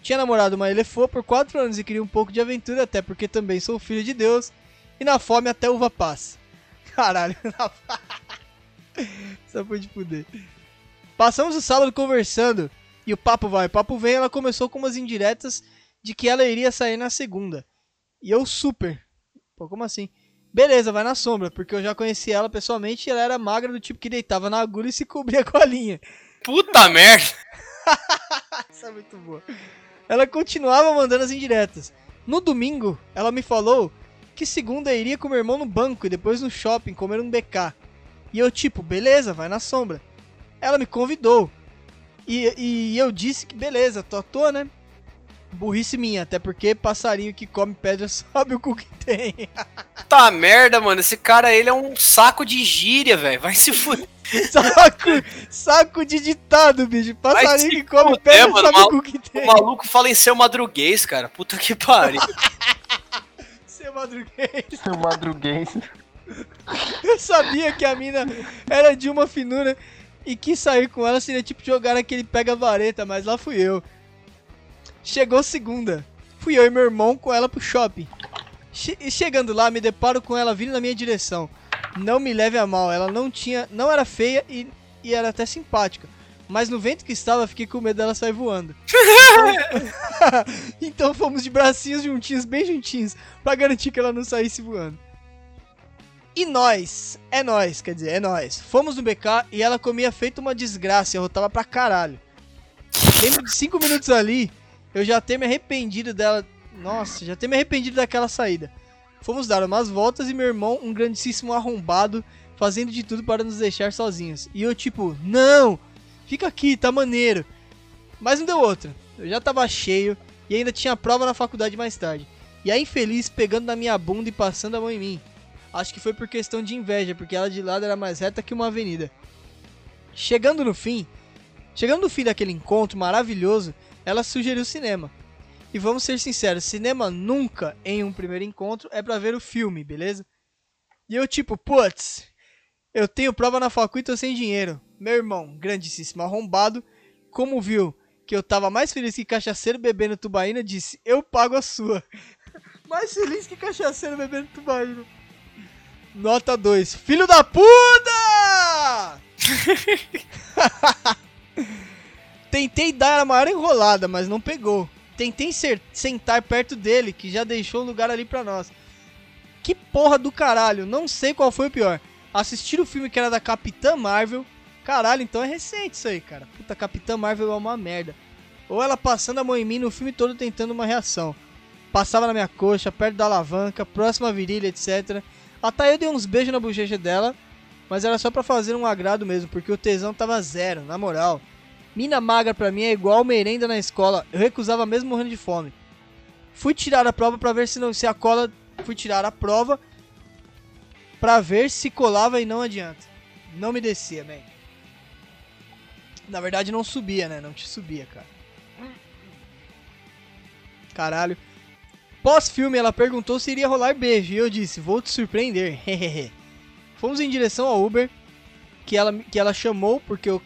Tinha namorado uma elefô por 4 anos e queria um pouco de aventura, até porque também sou filho de Deus. E na fome até uva passa. Caralho, na Só foi de fuder. Passamos o sábado conversando. E o papo vai, o papo vem. Ela começou com umas indiretas de que ela iria sair na segunda. E eu super. Pô, como assim? Beleza, vai na sombra, porque eu já conheci ela pessoalmente e ela era magra do tipo que deitava na agulha e se cobria com a linha. Puta merda! Essa é muito boa. Ela continuava mandando as indiretas. No domingo, ela me falou que segunda iria com meu irmão no banco e depois no shopping comer um BK. E eu, tipo, beleza, vai na sombra. Ela me convidou. E, e eu disse que beleza, tô à toa, né? Burrice minha, até porque passarinho que come pedra sabe o cu que tem. Puta merda, mano. Esse cara, ele é um saco de gíria, velho. Vai se fuder. saco, saco de ditado, bicho. Passarinho que come fuder, pedra mano, sabe o cu que tem. O maluco fala em seu madruguês, cara. Puta que pariu. Seu madruguês. Seu madruguês. Eu sabia que a mina era de uma finura e quis sair com ela seria tipo jogar aquele pega-vareta, mas lá fui eu. Chegou segunda. Fui eu e meu irmão com ela pro shopping. Che- e chegando lá, me deparo com ela vindo na minha direção. Não me leve a mal, ela não tinha, não era feia e, e era até simpática. Mas no vento que estava, fiquei com medo dela sair voando. então fomos de bracinhos juntinhos, bem juntinhos, pra garantir que ela não saísse voando. E nós, é nós, quer dizer, é nós. Fomos no BK e ela comia feito uma desgraça e arrotava pra caralho. Dentro de 5 minutos ali, eu já ter me arrependido dela. Nossa, já ter me arrependido daquela saída. Fomos dar umas voltas e meu irmão, um grandíssimo arrombado, fazendo de tudo para nos deixar sozinhos. E eu, tipo, não, fica aqui, tá maneiro. Mas não deu outra. Eu já tava cheio e ainda tinha prova na faculdade mais tarde. E a infeliz pegando na minha bunda e passando a mão em mim. Acho que foi por questão de inveja, porque ela de lado era mais reta que uma avenida. Chegando no fim, chegando no fim daquele encontro maravilhoso, ela sugeriu cinema. E vamos ser sinceros, cinema nunca em um primeiro encontro é pra ver o filme, beleza? E eu tipo, putz, eu tenho prova na facu e tô sem dinheiro. Meu irmão, grandíssimo arrombado, como viu que eu tava mais feliz que cachaceiro bebendo tubaína, disse, eu pago a sua. mais feliz que cachaceiro bebendo tubaína. Nota 2. Filho da puta! Tentei dar a maior enrolada, mas não pegou. Tentei ser- sentar perto dele, que já deixou o lugar ali pra nós. Que porra do caralho, não sei qual foi o pior. Assistir o filme que era da Capitã Marvel. Caralho, então é recente isso aí, cara. Puta, Capitã Marvel é uma merda. Ou ela passando a mão em mim no filme todo tentando uma reação. Passava na minha coxa, perto da alavanca, próxima virilha, etc. Até eu dei uns beijos na bochecha dela, mas era só pra fazer um agrado mesmo, porque o tesão tava zero, na moral. Mina magra pra mim é igual merenda na escola, eu recusava mesmo morrendo de fome. Fui tirar a prova pra ver se não se a cola, fui tirar a prova pra ver se colava e não adianta. Não me descia, man. Na verdade não subia, né? Não te subia, cara. Caralho. Pós-filme, ela perguntou se iria rolar beijo e eu disse: Vou te surpreender. Fomos em direção ao Uber, que ela, que ela chamou porque eu.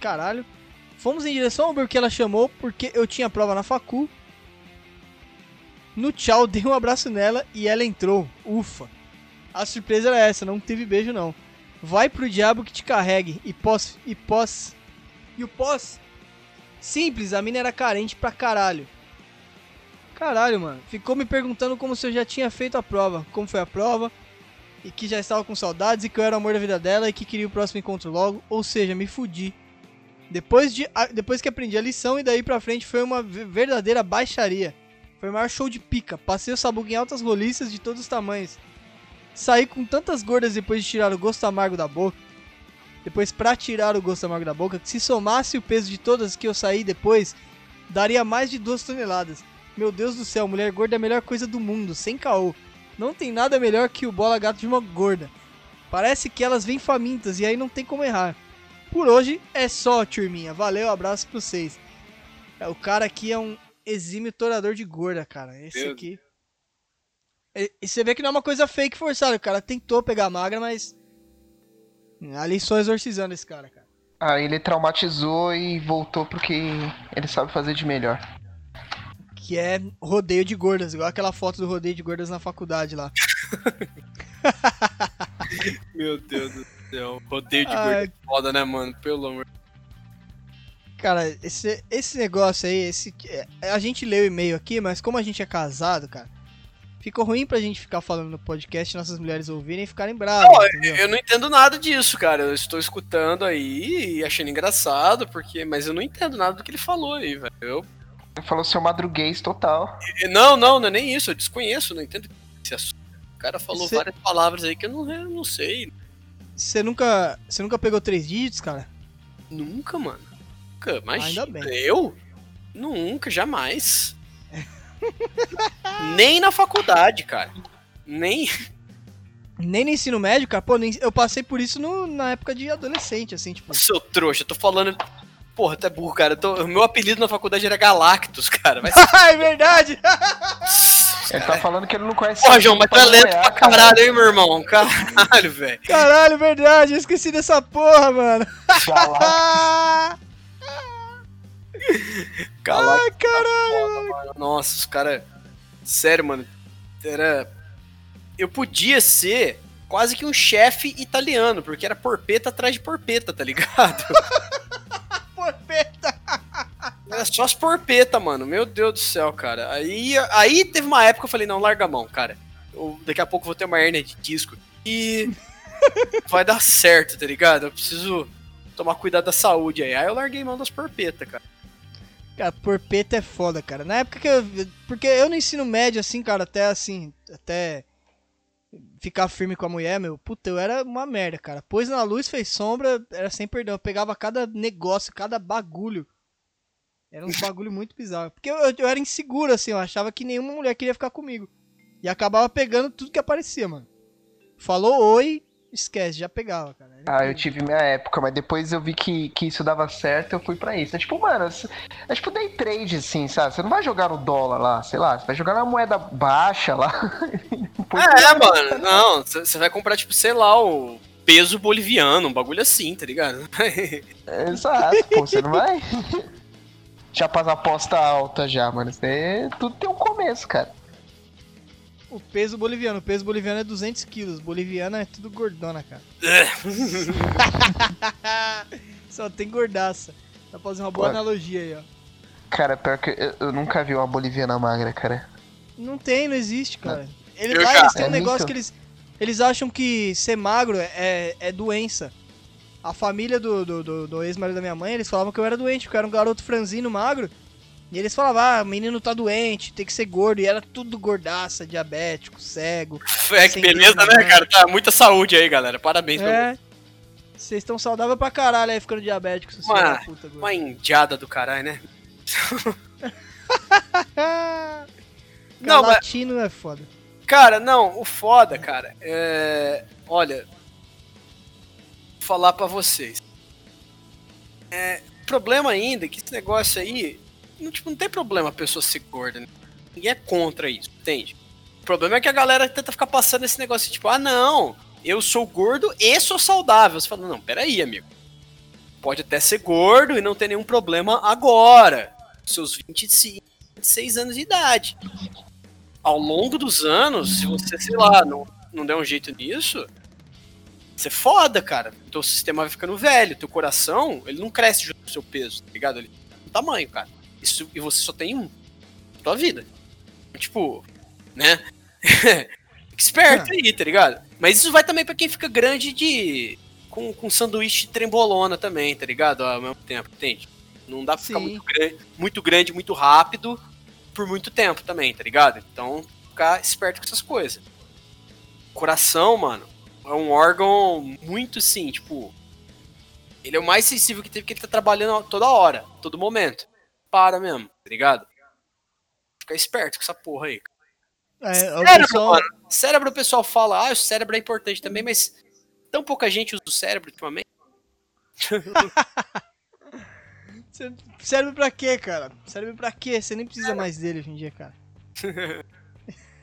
Caralho. Fomos em direção ao Uber que ela chamou porque eu tinha prova na facu. No tchau, dei um abraço nela e ela entrou. Ufa. A surpresa era essa, não teve beijo não. Vai pro diabo que te carregue. E pós. E pós. E o pós. Simples, a mina era carente pra caralho. Caralho, mano. Ficou me perguntando como se eu já tinha feito a prova. Como foi a prova. E que já estava com saudades e que eu era o amor da vida dela e que queria o próximo encontro logo. Ou seja, me fudi. Depois, de, depois que aprendi a lição e daí pra frente foi uma ve- verdadeira baixaria. Foi o maior show de pica. Passei o sabugo em altas roliças de todos os tamanhos. Saí com tantas gordas depois de tirar o gosto amargo da boca. Depois pra tirar o gosto amargo da boca, que se somasse o peso de todas que eu saí depois, daria mais de duas toneladas. Meu Deus do céu, mulher gorda é a melhor coisa do mundo, sem caô. Não tem nada melhor que o bola gato de uma gorda. Parece que elas vêm famintas e aí não tem como errar. Por hoje é só, turminha. Valeu, abraço pra vocês. É, o cara aqui é um exímio torador de gorda, cara. Esse Meu aqui. E, e você vê que não é uma coisa fake forçada. O cara tentou pegar magra, mas. Ali só exorcizando esse cara, cara. Aí ele traumatizou e voltou porque ele sabe fazer de melhor. Que é rodeio de gordas, igual aquela foto do rodeio de gordas na faculdade lá. Meu Deus do céu. Rodeio de Ai. gordo é foda, né, mano? Pelo amor. Cara, esse, esse negócio aí, esse, é, a gente leu o e-mail aqui, mas como a gente é casado, cara, ficou ruim pra gente ficar falando no podcast, nossas mulheres ouvirem e ficarem bravas, Não, entendeu? eu não entendo nada disso, cara. Eu estou escutando aí e achando engraçado, porque. Mas eu não entendo nada do que ele falou aí, velho. Eu... Ele falou seu madruguês total. Não, não, não é nem isso. Eu desconheço, não entendo esse assunto. O cara falou Cê- várias palavras aí que eu não, eu não sei. Você nunca, você nunca pegou três dígitos, cara? Nunca, mano. Nunca, mas. Ainda bem. Eu? Nunca, jamais. Nem na faculdade, cara. Nem. Nem no ensino médio, cara, pô, eu passei por isso no- na época de adolescente, assim, tipo... Seu trouxa, eu tô falando. Porra, tu é burro, cara. Tô- O meu apelido na faculdade era Galactus, cara. Vai Ah, é verdade! Ele tá falando que ele não conhece. Porra, João, mas tu é lento pra cara. caralho, hein, meu irmão? Caralho, velho. Caralho, verdade, eu esqueci dessa porra, mano. Galactus. ai, caralho. foda, mano. Nossa, os caras. Sério, mano. Era. Eu podia ser quase que um chefe italiano, porque era porpeta atrás de porpeta, tá ligado? Era só as porpeta, mano. Meu Deus do céu, cara. Aí, aí teve uma época que eu falei, não, larga a mão, cara. Eu- daqui a pouco eu vou ter uma hernia de disco. E vai dar certo, tá ligado? Eu preciso tomar cuidado da saúde aí. Aí eu larguei mão das porpeta, cara. Cara, porpeta é foda, cara. Na época que eu. Porque eu no ensino médio, assim, cara, até assim. Até ficar firme com a mulher, meu. Puta, eu era uma merda, cara. Pôs na luz, fez sombra, era sem perdão. Eu pegava cada negócio, cada bagulho. Era uns bagulho muito bizarro. Porque eu, eu era inseguro, assim, eu achava que nenhuma mulher queria ficar comigo. E acabava pegando tudo que aparecia, mano. Falou oi, esquece, já pegava, cara. Era Ah, eu tive minha época, mas depois eu vi que, que isso dava certo, eu fui pra isso. É tipo, mano, é tipo day trade, assim, sabe? Você não vai jogar no dólar lá, sei lá, você vai jogar na moeda baixa lá. É, vai- mano. Não, você vai comprar, tipo, sei lá, o peso boliviano, um bagulho assim, tá ligado? Exato, pô, você não vai. Já faz aposta alta já, mano. Você, tudo tem um começo, cara. O peso boliviano. O peso boliviano é 200 quilos. Boliviana é tudo gordona, cara. Só tem gordaça. Dá pra fazer uma boa Pô. analogia aí, ó. Cara, pior que eu, eu nunca vi uma boliviana magra, cara. Não tem, não existe, cara. Ele, lá já. eles têm um É negócio mito? que eles. Eles acham que ser magro é, é doença. A família do, do, do, do ex-marido da minha mãe, eles falavam que eu era doente, porque eu era um garoto franzino magro. E eles falavam, ah, o menino tá doente, tem que ser gordo. E era tudo gordaça, diabético, cego. É que beleza, né, cara? Tá muita saúde aí, galera. Parabéns pra É. Vocês estão saudáveis pra caralho aí ficando diabético, seus Mano, filhos da puta, gordo. Uma indiada do caralho, né? Não, mas- latino é foda. Cara, não, o foda, cara, é. olha, falar pra vocês. É, problema ainda é que esse negócio aí, não, tipo, não tem problema a pessoa ser gorda, né? Ninguém é contra isso, entende? O problema é que a galera tenta ficar passando esse negócio, tipo, ah, não, eu sou gordo e sou saudável. Você fala, não, peraí, amigo. Pode até ser gordo e não ter nenhum problema agora. Seus 25, 26 anos de idade. Ao longo dos anos, se você, sei lá, não, não der um jeito nisso, você é foda, cara. Teu sistema vai ficando velho, teu coração, ele não cresce junto com o seu peso, tá ligado? Ele tem um tamanho, cara. Isso, e você só tem um. Tua vida. Tipo, né? Fique esperto aí, tá ligado? Mas isso vai também pra quem fica grande de. Com, com sanduíche trembolona também, tá ligado? Ao mesmo tempo, entende? Não dá pra ficar Sim. muito grande, muito grande, muito rápido por muito tempo também, tá ligado? Então, ficar esperto com essas coisas. Coração, mano, é um órgão muito sim, tipo. Ele é o mais sensível que teve, porque ele tá trabalhando toda hora, todo momento. Para mesmo, tá ligado? Fica esperto com essa porra aí. É, o Cérebro, pessoal- mano. Cérebro, o pessoal fala, ah, o cérebro é importante também, mas tão pouca gente usa o cérebro ultimamente. Serve pra quê, cara? Serve pra quê? Você nem precisa mais dele hoje em dia, cara.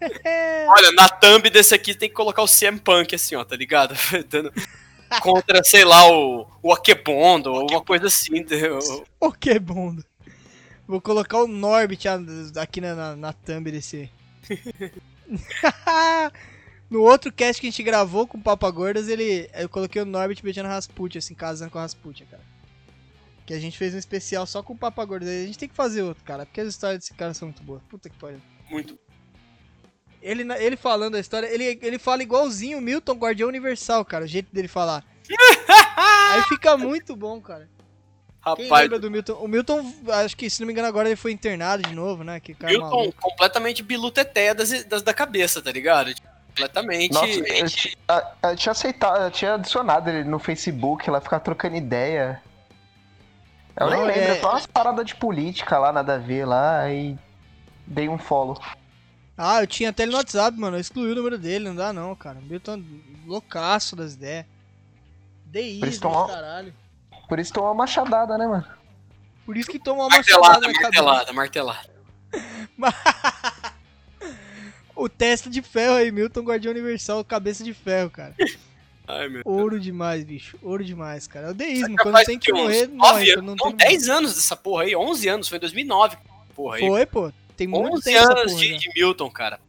Olha, na thumb desse aqui tem que colocar o CM Punk, assim, ó, tá ligado? Dando contra, sei lá, o, o Akebondo, ou uma coisa assim. entendeu? O que bom. Vou colocar o Norbit aqui na, na, na thumb desse. no outro cast que a gente gravou com o Papa Gordas, ele, eu coloquei o Norbit beijando Rasputin, assim, casando com a Rasputin, cara. Que a gente fez um especial só com o Papa Gordas. A gente tem que fazer outro, cara, porque as histórias desse cara são muito boas. Puta que pariu. Muito. Ele, na- ele falando a história, ele, ele fala igualzinho o Milton Guardião Universal, cara, o jeito dele falar. Aí fica muito bom, cara. Quem Rapaz, lembra do Milton? O Milton, acho que, se não me engano, agora ele foi internado de novo, né? Que cara Milton maluco. completamente biluteteia das, das, da cabeça, tá ligado? Tipo, Completamente. Nossa, eu, eu tinha aceitado, eu tinha adicionado ele no Facebook, lá ficar trocando ideia. Eu Não, nem lembro, é- é só umas paradas de política lá, nada a ver lá, e dei um follow. Ah, eu tinha até ele no WhatsApp, mano. Eu excluí o número dele, não dá não, cara. O Milton loucaço das ideias. DI, Por isso toma- caralho. Por isso tomou uma machadada, né, mano? Por isso que toma uma machadada Martelada, martelada, martelada. O testa de ferro aí, Milton Guardião Universal, cabeça de ferro, cara. Ai, meu Ouro demais, bicho. Ouro demais, cara. É o deísmo. Quando tem que morrer, nove morre. anos, Quando não não, tem, 10 anos dessa porra aí, 11 anos, foi em 2009. Porra aí. Foi, pô. Tem muito 11 tempo anos porra, de, já. de Milton, cara.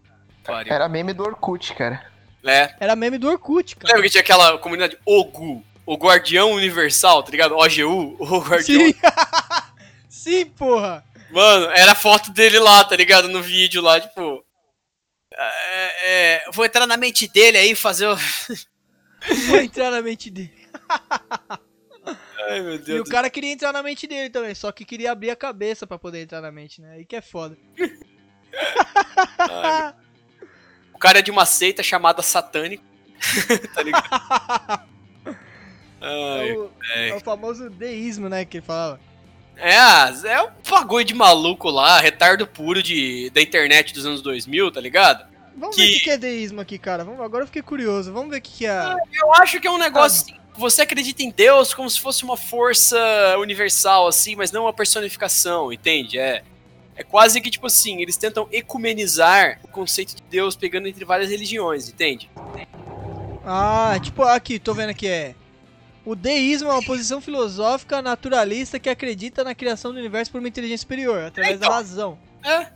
Pariu. Era meme do Orkut, cara. É. Era meme do Orkut, cara. Lembra que tinha aquela comunidade Ogu, o Guardião Universal, tá ligado? OGU, o Guardião. Sim. Sim, porra. Mano, era a foto dele lá, tá ligado? No vídeo lá, tipo. É, é, vou entrar na mente dele aí e fazer o. Vou entrar na mente dele. Ai, meu E Deus. o cara queria entrar na mente dele também, só que queria abrir a cabeça pra poder entrar na mente, né? Aí que é foda. Ai, O cara é de uma seita chamada Satânico. tá ligado? Ai, É o, é velho. o famoso deísmo, né? Que ele falava. É, é um bagulho de maluco lá, retardo puro de, da internet dos anos 2000, tá ligado? Vamos Que- ver o que é deísmo aqui, cara. Vamos, agora eu fiquei curioso. Vamos ver o que, que é. Eu acho que é um negócio assim, você acredita em Deus como se fosse uma força universal, assim, mas não uma personificação, entende? É, é quase que, tipo assim, eles tentam ecumenizar o conceito de Deus pegando entre várias religiões, entende? Ah, tipo, aqui, tô vendo aqui, é. O deísmo é uma posição filosófica naturalista que acredita na criação do universo por uma inteligência superior, através da Então. razão. É.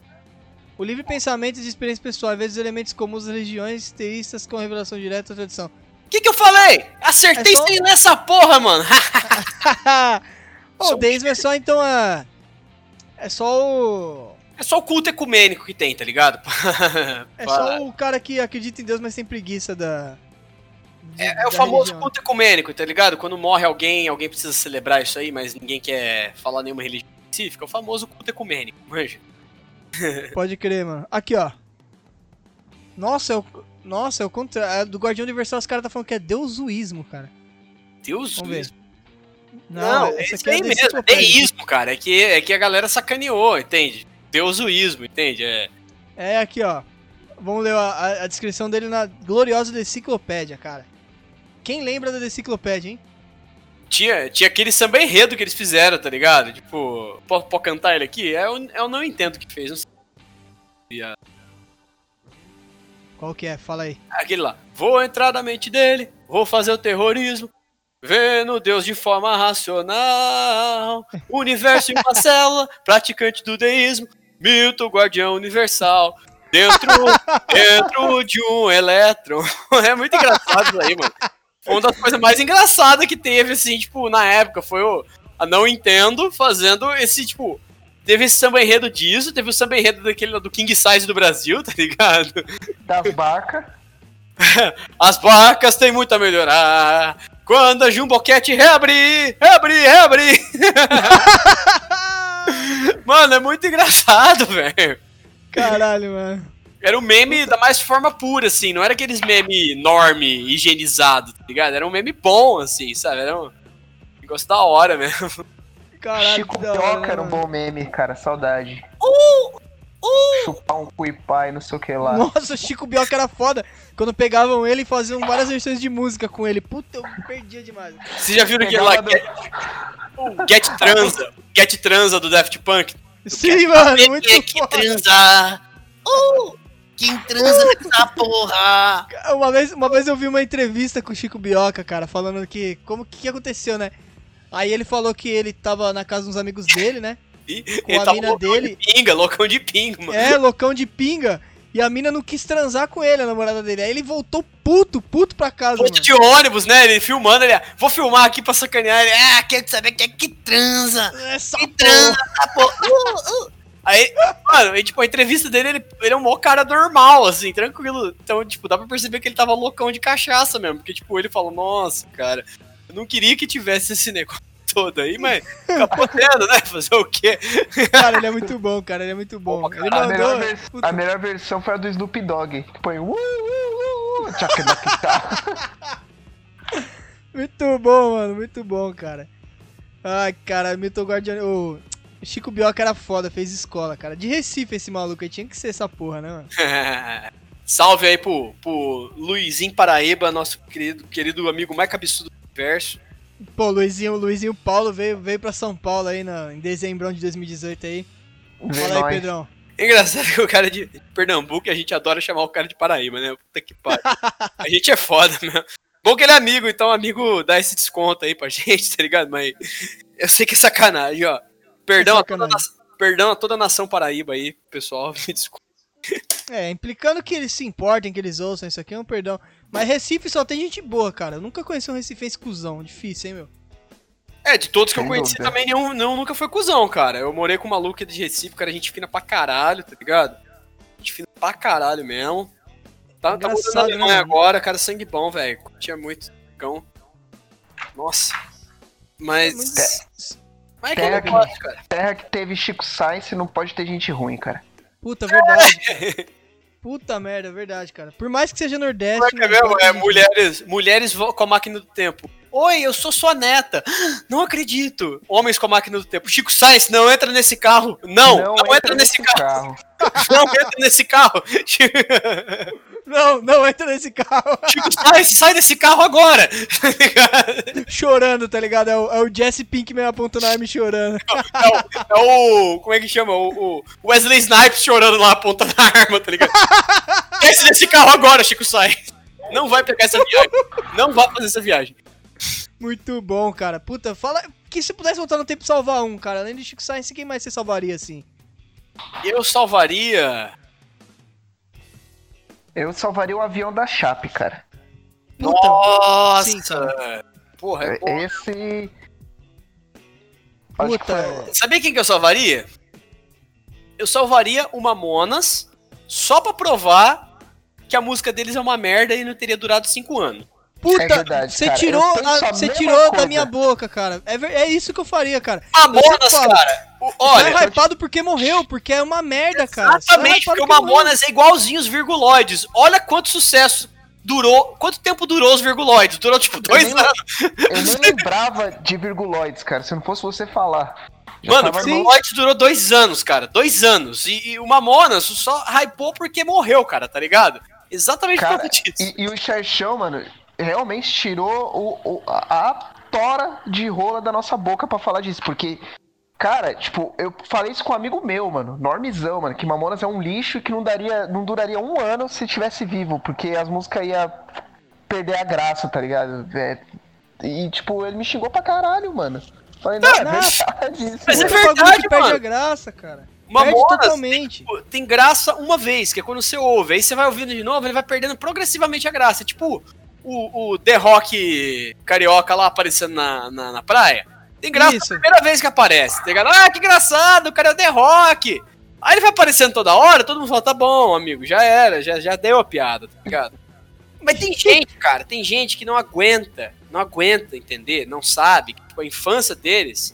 O livre pensamento e experiência pessoal, às vezes os elementos comuns das religiões teístas com revelação direta da tradição. O que, que eu falei? Acertei É só- sem nessa porra, mano! o deísmo é só então a. É só o. é só o culto ecumênico que tem, tá ligado? É só o cara que acredita em Deus, mas tem preguiça da. de- É, é o famoso religião. culto ecumênico, tá ligado? Quando morre alguém, alguém precisa celebrar isso aí, mas ninguém quer falar nenhuma religião específica. É o famoso culto ecumênico, manja. Pode crer, mano. Aqui, ó. Nossa, é o. Nossa, é o contrário. Do Guardião Universal, os caras tá falando que é deusuísmo, cara. Deus Vamos ver. mesmo. Não, é isso aqui é a mesmo, é deísmo, cara. É que, é que a galera sacaneou, entende? Deusuísmo, entende? É. É aqui, ó. Vamos ler a, a- descrição dele na gloriosa enciclopédia, cara. Quem lembra da Deciclopédia, hein? Tinha, tinha aquele samba enredo que eles fizeram, tá ligado? Tipo, pode cantar ele aqui? Eu, eu não entendo o que fez, não sei. Qual que é? Fala aí. Aquele lá. Vou entrar na mente dele, vou fazer o terrorismo. Vendo Deus de forma racional. Universo em uma célula, praticante do deísmo. Milton, guardião universal. Dentro, dentro de um elétron. É muito engraçado isso aí, mano. Foi uma das coisas mais engraçadas que teve, assim, tipo, na época. Foi o a Não Entendo fazendo esse, tipo. Teve esse samba enredo disso, teve o samba enredo daquele do King Size do Brasil, tá ligado? Das barcas. As barcas têm muito a melhorar. Quando a Jumbocat reabrir, reabrir, reabrir. Mano, é muito engraçado, velho. Caralho, mano. Era um meme da mais forma pura, assim. Não era aqueles meme norme, higienizado, tá ligado? Era um meme bom, assim, sabe? Era um negócio da hora mesmo. Caralho, Chico que Pioca era um bom meme, cara. Saudade. Uh! Uh! Chupar um cu e pai, não sei o que lá. Nossa, o Chico Bioca era foda. Quando pegavam ele e faziam várias versões de música com ele. Puta, eu perdia demais. Vocês já viram aquele lá? Pegava Get, Get Transa. Get Transa do Daft Punk. Sim, mano, muito Quem que foda. transa? Uh! Quem transa nessa porra? Uma vez, uma vez eu vi uma entrevista com o Chico Bioca, cara, falando que. Como que, que aconteceu, né? Aí ele falou que ele tava na casa dos amigos dele, né? E Com ele a mina loucão dele. de pinga, loucão de pinga, mano. É, loucão de pinga. E a mina não quis transar com ele, a namorada dele. Aí ele voltou puto, puto pra casa, Ponte de ônibus, né? Ele filmando, ele, ah, vou filmar aqui pra sacanear. Ele, ah, quero saber quem é que transa. Essa Que porra. transa, porra. Uh, uh. Aí, mano, aí, tipo, a entrevista dele, ele, ele é um maior cara normal, assim, tranquilo. Então, tipo, dá pra perceber que ele tava loucão de cachaça mesmo. Porque, tipo, ele falou, nossa, cara, eu não queria que tivesse esse negócio todo aí, mas capotando, né? Fazer o quê? Cara, ele é muito bom, cara, ele é muito bom. Ele A melhor, vers- a melhor versão foi a do Snoop Dogg. Que põe. Uh, uh, uh, uh. Muito bom, mano, muito bom, cara. Ai, cara, Milton Guardiani. O Chico Bioca era foda, fez escola, cara. De Recife esse maluco aí, tinha que ser essa porra, né, mano? Salve aí pro, pro Luizinho Paraíba, nosso querido, querido amigo mais cabeçudo do universo. Pô, Luizinho, Luizinho Paulo veio, veio pra São Paulo aí na, em dezembro de 2018 aí. Vê Fala aí. Pedrão. Engraçado que o cara de Pernambuco, a gente adora chamar o cara de Paraíba, né? Puta que pariu. A gente é foda mesmo. Bom que ele é amigo, então amigo dá esse desconto aí pra gente, tá ligado? Mas eu sei que é sacanagem, ó. Perdão, É a, toda a sacanagem. nação- perdão a toda a nação Paraíba aí, pessoal. Me desculpa. É, implicando que eles se importem, que eles ouçam isso aqui, é um perdão. Mas Recife só tem gente boa, cara. Eu nunca conheci um recifense cuzão. Difícil, hein, meu? É, de todos que eu conheci dúvida. também, nenhum, nenhum nunca foi cuzão, cara. Eu morei com um maluco de Recife, cara, gente fina pra caralho, tá ligado? Gente fina pra caralho mesmo. Tá, tá mudando Engraçado, na Alemanha né? agora, cara, sangue bom, velho. Curtia muito cão. Nossa. Mas. Muito- Mas é que Terra eu que- não gosto, cara. Terra que teve Chico Sainz não pode ter gente ruim, cara. Puta, verdade. Puta merda, verdade, cara. Por mais que seja Nordeste. É que é mano, mesmo? É mulheres, mulheres com a máquina do tempo. Oi, eu sou sua neta. Não acredito. Homens com a máquina do tempo. Chico Sainz, não entra nesse carro. Não, não, entra, nesse carro. Não entra nesse carro. Não, não entra nesse carro. Chico Sainz, sai desse carro agora. chorando, tá ligado? É o, é o Jesse Pinkman apontando a arma e chorando. É o, é o- Como é que chama? O, o Wesley Snipes chorando lá apontando a arma, tá ligado? Desce desse carro agora, Chico Sainz. Não vai pegar essa viagem. Não vai fazer essa viagem. Muito bom, cara. Puta, fala que se pudesse voltar no tempo e salvar um, cara. Além de Chico Sainz, quem mais você salvaria assim? Eu salvaria. Eu salvaria o avião da Chape, cara. Puta, Nossa! sim, cara. Porra, é bom. Esse. Que Puta, foi- Sabia quem que eu salvaria? Eu salvaria o Mamonas só pra provar que a música deles é uma merda e não teria durado cinco anos. Puta, é verdade, você cara. tirou, Eu a- você tirou da minha boca, cara. É, é isso que eu faria, cara. Mamonas, falo. cara! o- Olha, Olha, é hypado porque morreu, porque é uma merda, cara. É exatamente, porque o porque morreu. Mamonas é igualzinho os virguloides. Olha quanto sucesso durou. Quanto tempo durou os virguloides? Durou tipo dois nem- anos. Eu nem lembrava de virguloides, cara, se não fosse você falar. Já Mano, o Virguloides durou dois anos, cara. Dois anos. E, e o Mamonas só hypou porque morreu, cara, tá ligado? Exatamente por Cara, causa disso. e, e o Xerxão, mano, realmente tirou o, o- a, a tora de rola da nossa boca pra falar disso. Porque, cara, tipo, eu falei isso com um amigo meu, mano, normizão, mano, que Mamonas é um lixo e que não, daria, não duraria um ano se tivesse vivo, porque as músicas iam perder a graça, tá ligado? É, e, tipo, ele me xingou pra caralho, mano. Falei, não, é Não, verdade isso. Mas é Puta bagulho verdade, que perde mano. a graça, cara. Mamonas perde totalmente. Pô, tem graça uma vez, que é quando você ouve. Aí você vai ouvindo de novo, ele vai perdendo progressivamente a graça. Tipo o, o The Rock carioca lá aparecendo na, na, na praia. Tem graça Isso. a primeira vez que aparece, tá ligado? Ah, que engraçado, o cara é o The Rock. Aí ele vai aparecendo toda hora, todo mundo fala, tá bom, amigo, já era, já, já deu a piada, tá ligado? Mas tem gente, cara, tem gente que não aguenta, não aguenta entender, não sabe que tipo, a infância deles,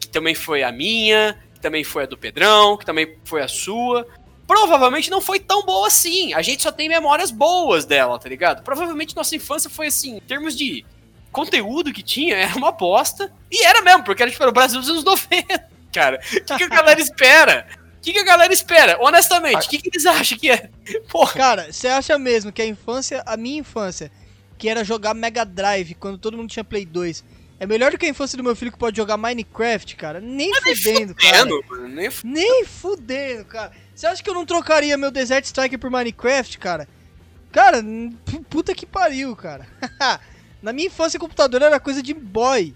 que também foi a minha, que também foi a do Pedrão, que também foi a sua, provavelmente não foi tão boa assim. A gente só tem memórias boas dela, tá ligado? Provavelmente nossa infância foi assim, em termos de conteúdo que tinha, era uma bosta. E era mesmo, porque era tipo era o Brasil dos anos 90, cara. O que, que a galera espera? O que, que a galera espera? Honestamente, o que, que eles acham que é? Porra, Cara, você acha mesmo que a infância, a minha infância, que era jogar Mega Drive quando todo mundo tinha Play 2, é melhor do que a infância do meu filho que pode jogar Minecraft, cara? Nem fudendo, cara. fudendo, mano, nem f- Nem fudendo, cara. Você acha que eu não trocaria meu Desert Striker por Minecraft, cara? Cara, puta que pariu, cara. Na minha infância, computador era coisa de boy.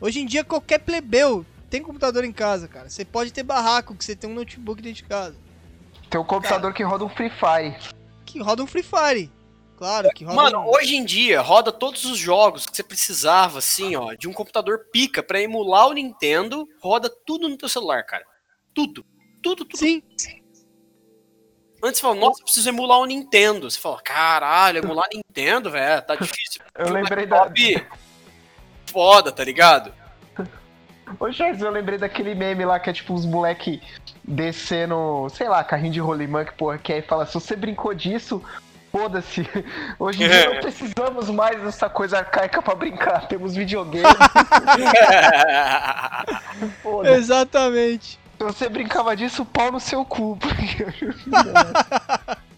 Hoje em dia, qualquer plebeu tem computador em casa, cara. Você pode ter barraco, que você tem um notebook dentro de casa. Tem um computador que roda um Free Fire. Que roda um Free Fire. Claro, que roda Mano, um... hoje em dia roda todos os jogos que você precisava, assim, ó, de um computador pica pra emular o Nintendo, roda tudo no teu celular, cara. Tudo. Tudo, tudo. Sim, Antes você fala, nossa, eu preciso emular o Nintendo. Você fala, caralho, emular Nintendo, velho, tá difícil. Eu lembrei da- Foda, tá ligado? Ô, Jorge, eu lembrei daquele meme lá que é tipo uns moleque descendo, sei lá, carrinho de rolimã, que porra que é, e fala, se você brincou disso, foda-se. Hoje em dia não precisamos mais dessa coisa arcaica pra brincar, temos videogame. Exatamente. Se você brincava disso, pau no seu cu.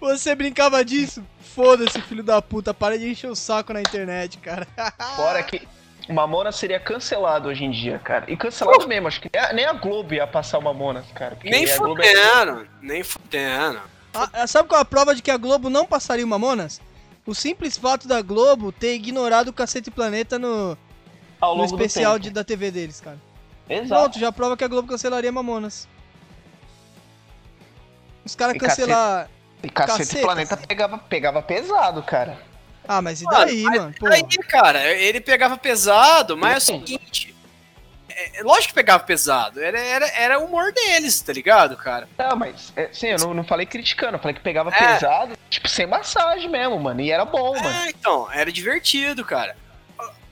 Você brincava disso? Foda-se, filho da puta. Para de encher o saco na internet, cara. Fora que Mamonas seria cancelado hoje em dia, cara. E cancelado mesmo, acho que nem a, nem a Globo ia passar o Mamonas, cara. nem é- fudendo, nem fudendo. Ah, ah, sabe qual é a prova de que a Globo não passaria o Mamonas? O simples fato da Globo ter ignorado o Cacete Planeta no, ao no especial tempo. de, da TV deles, cara. Exato. Pronto, já prova que a Globo cancelaria Mamonas. Os caras E cancelar. E Cacete Caceta. Planeta pegava, pegava pesado, cara. Ah, mas e daí, Mano, mano? Pô, Aí, cara, ele pegava pesado, mas é o seguinte. É, é lógico que pegava pesado. Era, era, era o humor deles, tá ligado, cara? Não, mas, é, sim, eu não, não falei criticando, eu falei que pegava É. pesado, tipo, sem massagem mesmo, mano. E era bom, mano. É, então, era divertido, cara.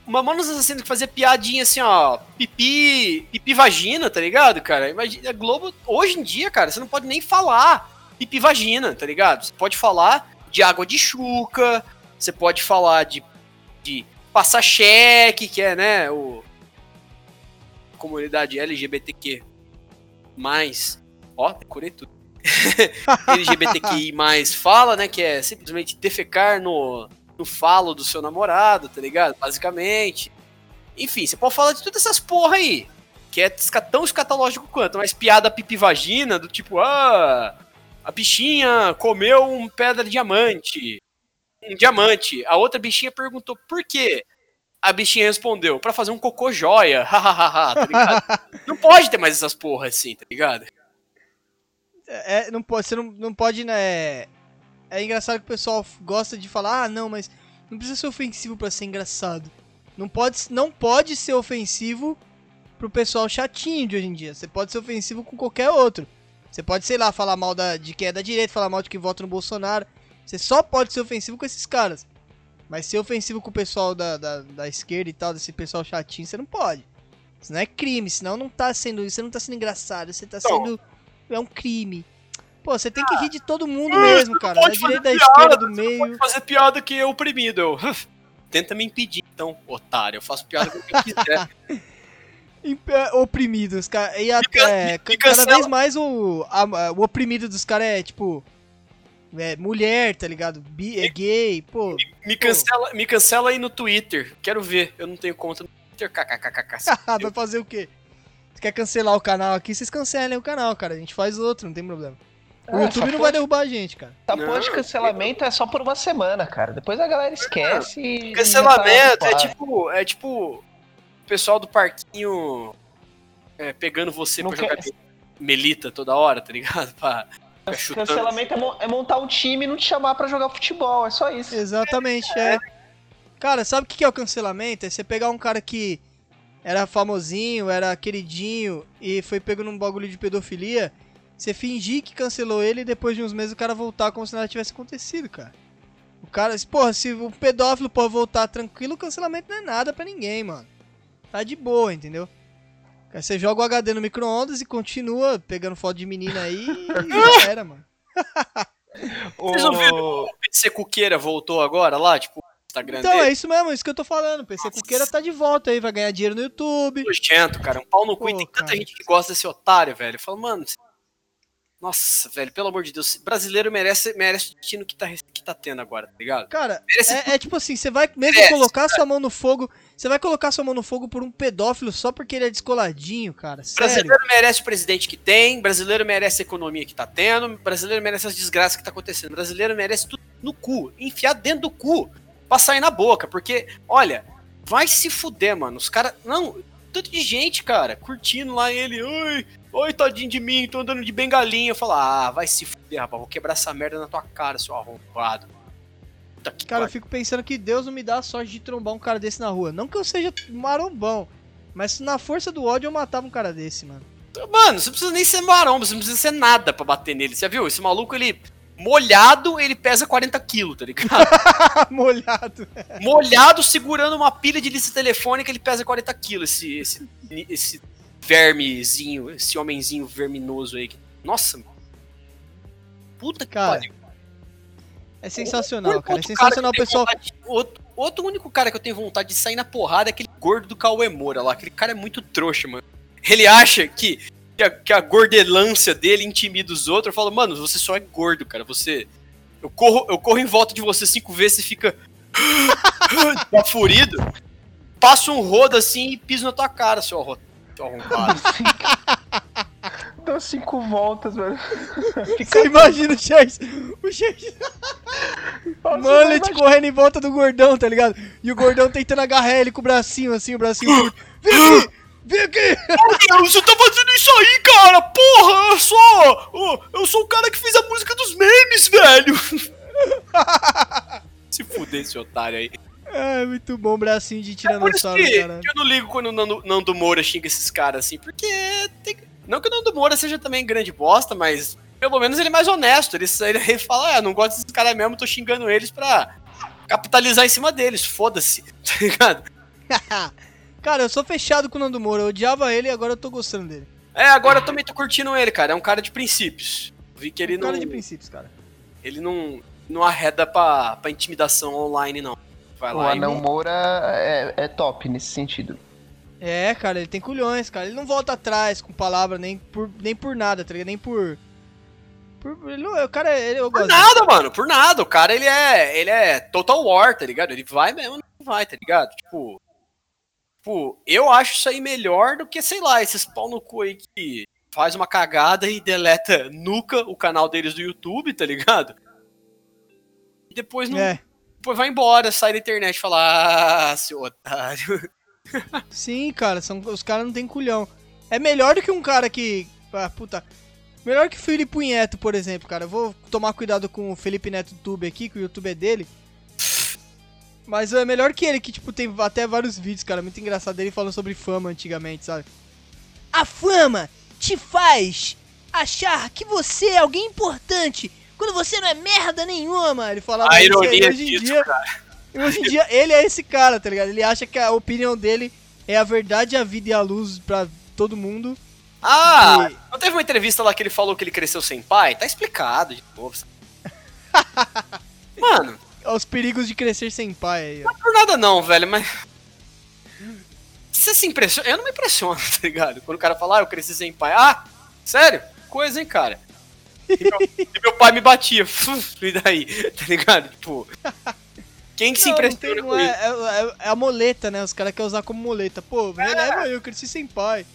Mamonas Assassinos que fazia piadinha assim, ó, pipi, pipi vagina, tá ligado, cara? Imagina, a Globo, hoje em dia, cara, você não pode nem falar pipi vagina, tá ligado? Você pode falar de água de chuca, você pode falar de, de passar cheque, que é, né, o comunidade LGBTQ+, ó, decorei tudo. LGBTQI+, fala, né, que é simplesmente defecar no, no falo do seu namorado, tá ligado? Basicamente. Enfim, você pode falar de todas essas porra aí. Que é tão escatológico quanto, mas piada pipi vagina, do tipo, ah, a bichinha comeu um pedra de diamante. Um diamante. A outra bichinha perguntou por quê? A bichinha respondeu, pra fazer um cocô joia. Hahaha, tá ligado? não pode ter mais essas porra assim, tá ligado? é, não pode, você não, não pode, né? É, engraçado que o pessoal gosta de falar, ah, não, mas não precisa ser ofensivo pra ser engraçado. Não pode, não pode ser ofensivo pro pessoal chatinho de hoje em dia. Você pode ser ofensivo com qualquer outro. Você pode, sei lá, falar mal da, de quem é da direita, falar mal de quem vota no Bolsonaro. Você só pode ser ofensivo com esses caras. Mas ser ofensivo com o pessoal da, da, da esquerda e tal, desse pessoal chatinho, você não pode. Isso não é crime, senão não tá sendo. Você não tá sendo engraçado, você tá Não. sendo. É um crime. Pô, você tem que rir de todo mundo mesmo, cara. Da pode fazer direita, da piada, esquerda, do Pode meio. fazer piada que é oprimido. Eu, Tenta me impedir, então, otário. Eu faço piada com quem quiser. É, Oprimidos, cara. E até. can- é, me ca- cada cancela. vez mais o, a- o oprimido dos caras é tipo. é mulher, tá ligado? Bi, é gay, pô. Me cancela, me cancela aí no Twitter. Quero ver. Eu não tenho conta no Twitter. KKKKK. Vai fazer o quê? Você quer cancelar o canal aqui? Vocês cancelem o canal, cara. A gente faz outro, não tem problema. O É, YouTube não vai porra- derrubar a gente, cara. Essa Não, porra de cancelamento é só por uma semana, cara. Depois a galera esquece e. Cancelamento é tipo. É tipo. O pessoal do parquinho é, pegando você Não pra quer- jogar melita toda hora, tá ligado? Pra. Cancelamento é, é montar um time e não te chamar pra jogar futebol, é só isso. Exatamente, é. Cara, sabe o que que é o cancelamento? É você pegar um cara que era famosinho, era queridinho e foi pego num bagulho de pedofilia, você fingir que cancelou ele e depois de uns meses o cara voltar como se nada tivesse acontecido, cara. O cara, se- porra, se o pedófilo pode voltar tranquilo, o cancelamento não é nada pra ninguém, mano. Tá de boa, entendeu? Aí você joga o HD no micro-ondas e continua pegando foto de menina aí e já era, mano. Vocês não viram o PC Cuqueira voltou agora lá? Tipo, o Instagram Então, dele? é isso mesmo, é isso que eu tô falando. O PC Cuqueira tá de volta aí, vai ganhar dinheiro no YouTube. nojento, cara. Um pau no cu. e Pô, tem tanta cara. gente que gosta desse otário, velho. Eu falo, mano. cê- Nossa, velho, pelo amor de Deus. Brasileiro merece, merece o destino que tá, que tá tendo agora, tá ligado? Cara, Merece é, é tipo assim, você vai mesmo Merece, colocar sua mão no fogo, você vai colocar sua mão no fogo por um pedófilo só porque ele é descoladinho, cara. Sério. Brasileiro merece o presidente que tem, brasileiro merece a economia que tá tendo, brasileiro merece as desgraças que tá acontecendo, brasileiro merece tudo no cu, enfiar dentro do cu, pra sair na boca, porque, olha, vai se fuder, mano. Os caras. Não, tanto de gente, cara, curtindo lá ele, oi, oi, tadinho de mim, tô andando de bengalinha. Eu falo, ah, vai se fuder, rapaz, vou quebrar essa merda na tua cara, seu arrombado. Puta que Cara, eu fico pensando que Deus não me dá a sorte de trombar um cara desse na rua. Não que eu seja marombão, mas na força do ódio eu matava um cara desse, mano. Mano, você não precisa nem ser maromba, você não precisa ser nada pra bater nele. Você viu? Esse maluco, ele. Molhado, ele pesa 40 quilos, tá ligado? Molhado. molhado segurando uma pilha de lista telefônica, ele pesa 40 quilos, esse, esse, esse vermezinho, esse homenzinho verminoso aí. Nossa, mano. Puta que Cara, pariu. É sensacional, cara. É Outro sensacional, que eu tenho pessoal. vontade de- Outro, outro único cara que eu tenho vontade de sair na porrada é aquele gordo do Cauê Moura lá. Aquele cara é muito trouxa, mano. Ele acha que, que, a, que a gordelância dele intimida os outros. Eu falo, mano, você só é gordo, cara. Você. Eu corro, eu corro em volta de você cinco vezes e fica. tá furido. Passo um rodo assim e piso na tua cara, seu arro- seu arrombado. Dou cinco voltas, velho. Você imagina o Chase. O Chase. Mullet correndo em volta do gordão, tá ligado? E o gordão tentando agarrar ele com o bracinho assim, o bracinho curto. Vem aqui! Vem aqui! Meu Deus, você tá fazendo isso aí, cara? Porra, eu sou. Eu sou o cara que fez a música dos memes, velho. Se fuder esse otário aí. É, muito bom, bracinho de isso tiranossauro, que cara. que eu não ligo quando o Nando, Nando Moura xinga esses caras assim, porque tem- não que o Nando Moura seja também grande bosta, mas pelo menos ele é mais honesto. Ele, ele fala, ah, não gosto desses caras mesmo, tô xingando eles pra capitalizar em cima deles, foda-se, tá ligado? cara, eu sou fechado com o Nando Moura. Eu odiava ele e agora eu tô gostando dele. É, agora eu também tô curtindo ele, cara. É um cara de princípios. Vi que ele Um cara não. de princípios, cara. Ele não, não arreda pra, pra intimidação online, não. Vai O lá Anão e. Moura é, é top nesse sentido. É, cara, ele tem culhões, cara. Ele não volta atrás com palavra nem por, nem por nada, tá ligado? Nem por. por ele o cara, ele, eu Por gosto. dele. nada, mano, por nada. O cara, ele é. Ele é Total War, tá ligado? Ele vai mesmo, não vai, tá ligado? Tipo. Tipo, eu acho isso aí melhor do que, sei lá, esses pau no cu aí que faz uma cagada e deleta nuca o canal deles do YouTube, tá ligado? E depois não. É. Depois vai embora, sai da internet e fala, ah, seu otário. Sim, cara, são, os caras não tem culhão. É melhor do que um cara que. Ah, puta. Melhor que o Felipe Neto, por exemplo, cara. Eu vou tomar cuidado com o Felipe Neto YouTube aqui, que o YouTube é dele. Mas é melhor que ele, que, tipo, tem até vários vídeos, cara, muito engraçado dele falando sobre fama antigamente, sabe? A fama te faz achar que você é alguém importante quando você não é merda nenhuma. Ele falava A isso, ironia hoje em disso, dia, cara. e hoje em dia, ele é esse cara, tá ligado? Ele acha que a opinião dele é a verdade, a vida e a luz pra todo mundo. Ah, E- não teve uma entrevista lá que ele falou que ele cresceu sem pai? Tá explicado de novo. Mano, Os perigos de crescer sem pai aí, ó. não é por nada não, velho, mas. Você se impressiona? Eu não me impressiono, tá ligado? Quando o cara fala, ah, eu cresci sem pai. Ah, sério? Coisa, hein, cara? E meu, e meu pai me batia. E daí? Tá ligado? Tipo. Quem que se Não, não impressiona tem- com não é, isso? é, é- é a moleta, né? Os caras querem usar como moleta. Pô, me releva eu, cresci sem pai.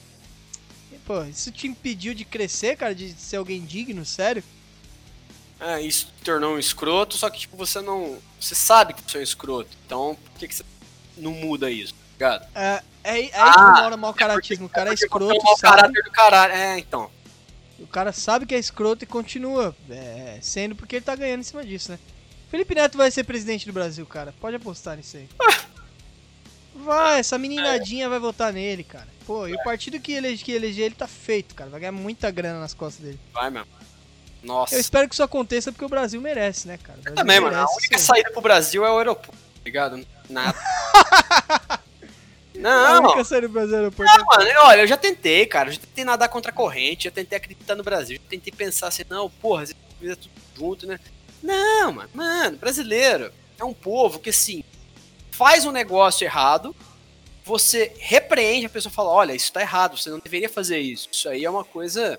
E, pô, isso te impediu de crescer, cara? De ser alguém digno, sério? É, isso te tornou um escroto, só que, tipo, você não. Você sabe que você é um escroto. Então, por que, que você não muda isso? Tá ligado? É, é, aí Ah, que mora o mau caratismo. O cara é você escroto, é mau sabe? caráter do caralho. É, então. O cara sabe que é escroto e continua é, sendo porque ele tá ganhando em cima disso, né? Felipe Neto vai ser presidente do Brasil, cara. Pode apostar nisso aí. Vai, essa meninadinha vai votar nele, cara. Pô, e o partido que elege, que eleger ele tá feito, cara. Vai ganhar muita grana nas costas dele. Vai mesmo. Nossa. Eu espero que isso aconteça porque o Brasil merece, né, cara? Brasil Também, mano. A única saída pro Brasil é o aeroporto, tá ligado? Nada. A Não, única saída do Brasil é o aeroporto. Não, mano, olha, eu já tentei, cara. Eu já tentei nadar contra a corrente, já tentei acreditar no Brasil, já tentei pensar assim, não, porra, essa vida é tudo junto, né? Não, mano, mano, brasileiro é um povo que assim, faz um negócio errado, você repreende, a pessoa fala, olha, isso tá errado, você não deveria fazer isso. Isso aí é uma coisa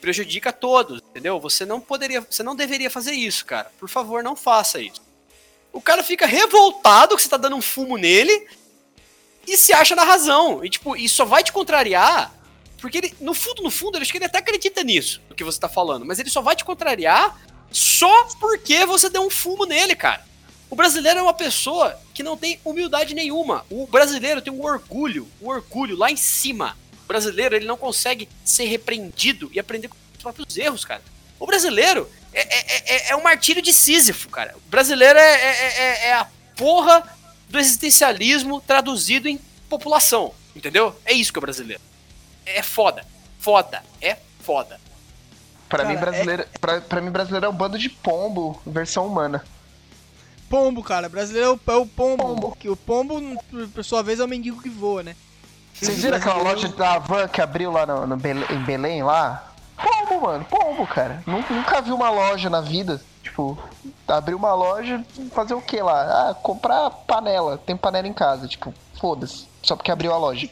prejudica todos, entendeu? Você não poderia, você não deveria fazer isso, cara. Por favor, não faça isso. O cara fica revoltado que você tá dando um fumo nele e se acha na razão. E, tipo, isso só vai te contrariar. Porque ele, no fundo, no fundo, eu acho que ele até acredita nisso, no que você tá falando. Mas ele só vai te contrariar só porque você deu um fumo nele, cara. O brasileiro é uma pessoa que não tem humildade nenhuma. O brasileiro tem um orgulho, um orgulho lá em cima. O brasileiro, ele não consegue ser repreendido e aprender com os próprios erros, cara. O brasileiro é, é, é, é um martírio de Sísifo, cara. O brasileiro é, é, é- é a porra do existencialismo traduzido em população, entendeu? É isso que é o brasileiro. É foda. Foda. É foda. Pra Cara, mim, brasileiro, pra, pra mim, brasileiro é um bando de pombo, versão humana. Pombo, cara. Brasileiro é o, é o pombo. Que o pombo, por- por sua vez, é o mendigo que voa, né? Vocês viram aquela loja da Havan que abriu lá no, no Bele- em Belém, lá? Pombo, mano, pombo, cara. Nunca, nunca vi uma loja na vida. Tipo, abrir uma loja, fazer o que lá? Ah, comprar panela. Tem panela em casa, tipo, foda-se. Só porque abriu a loja.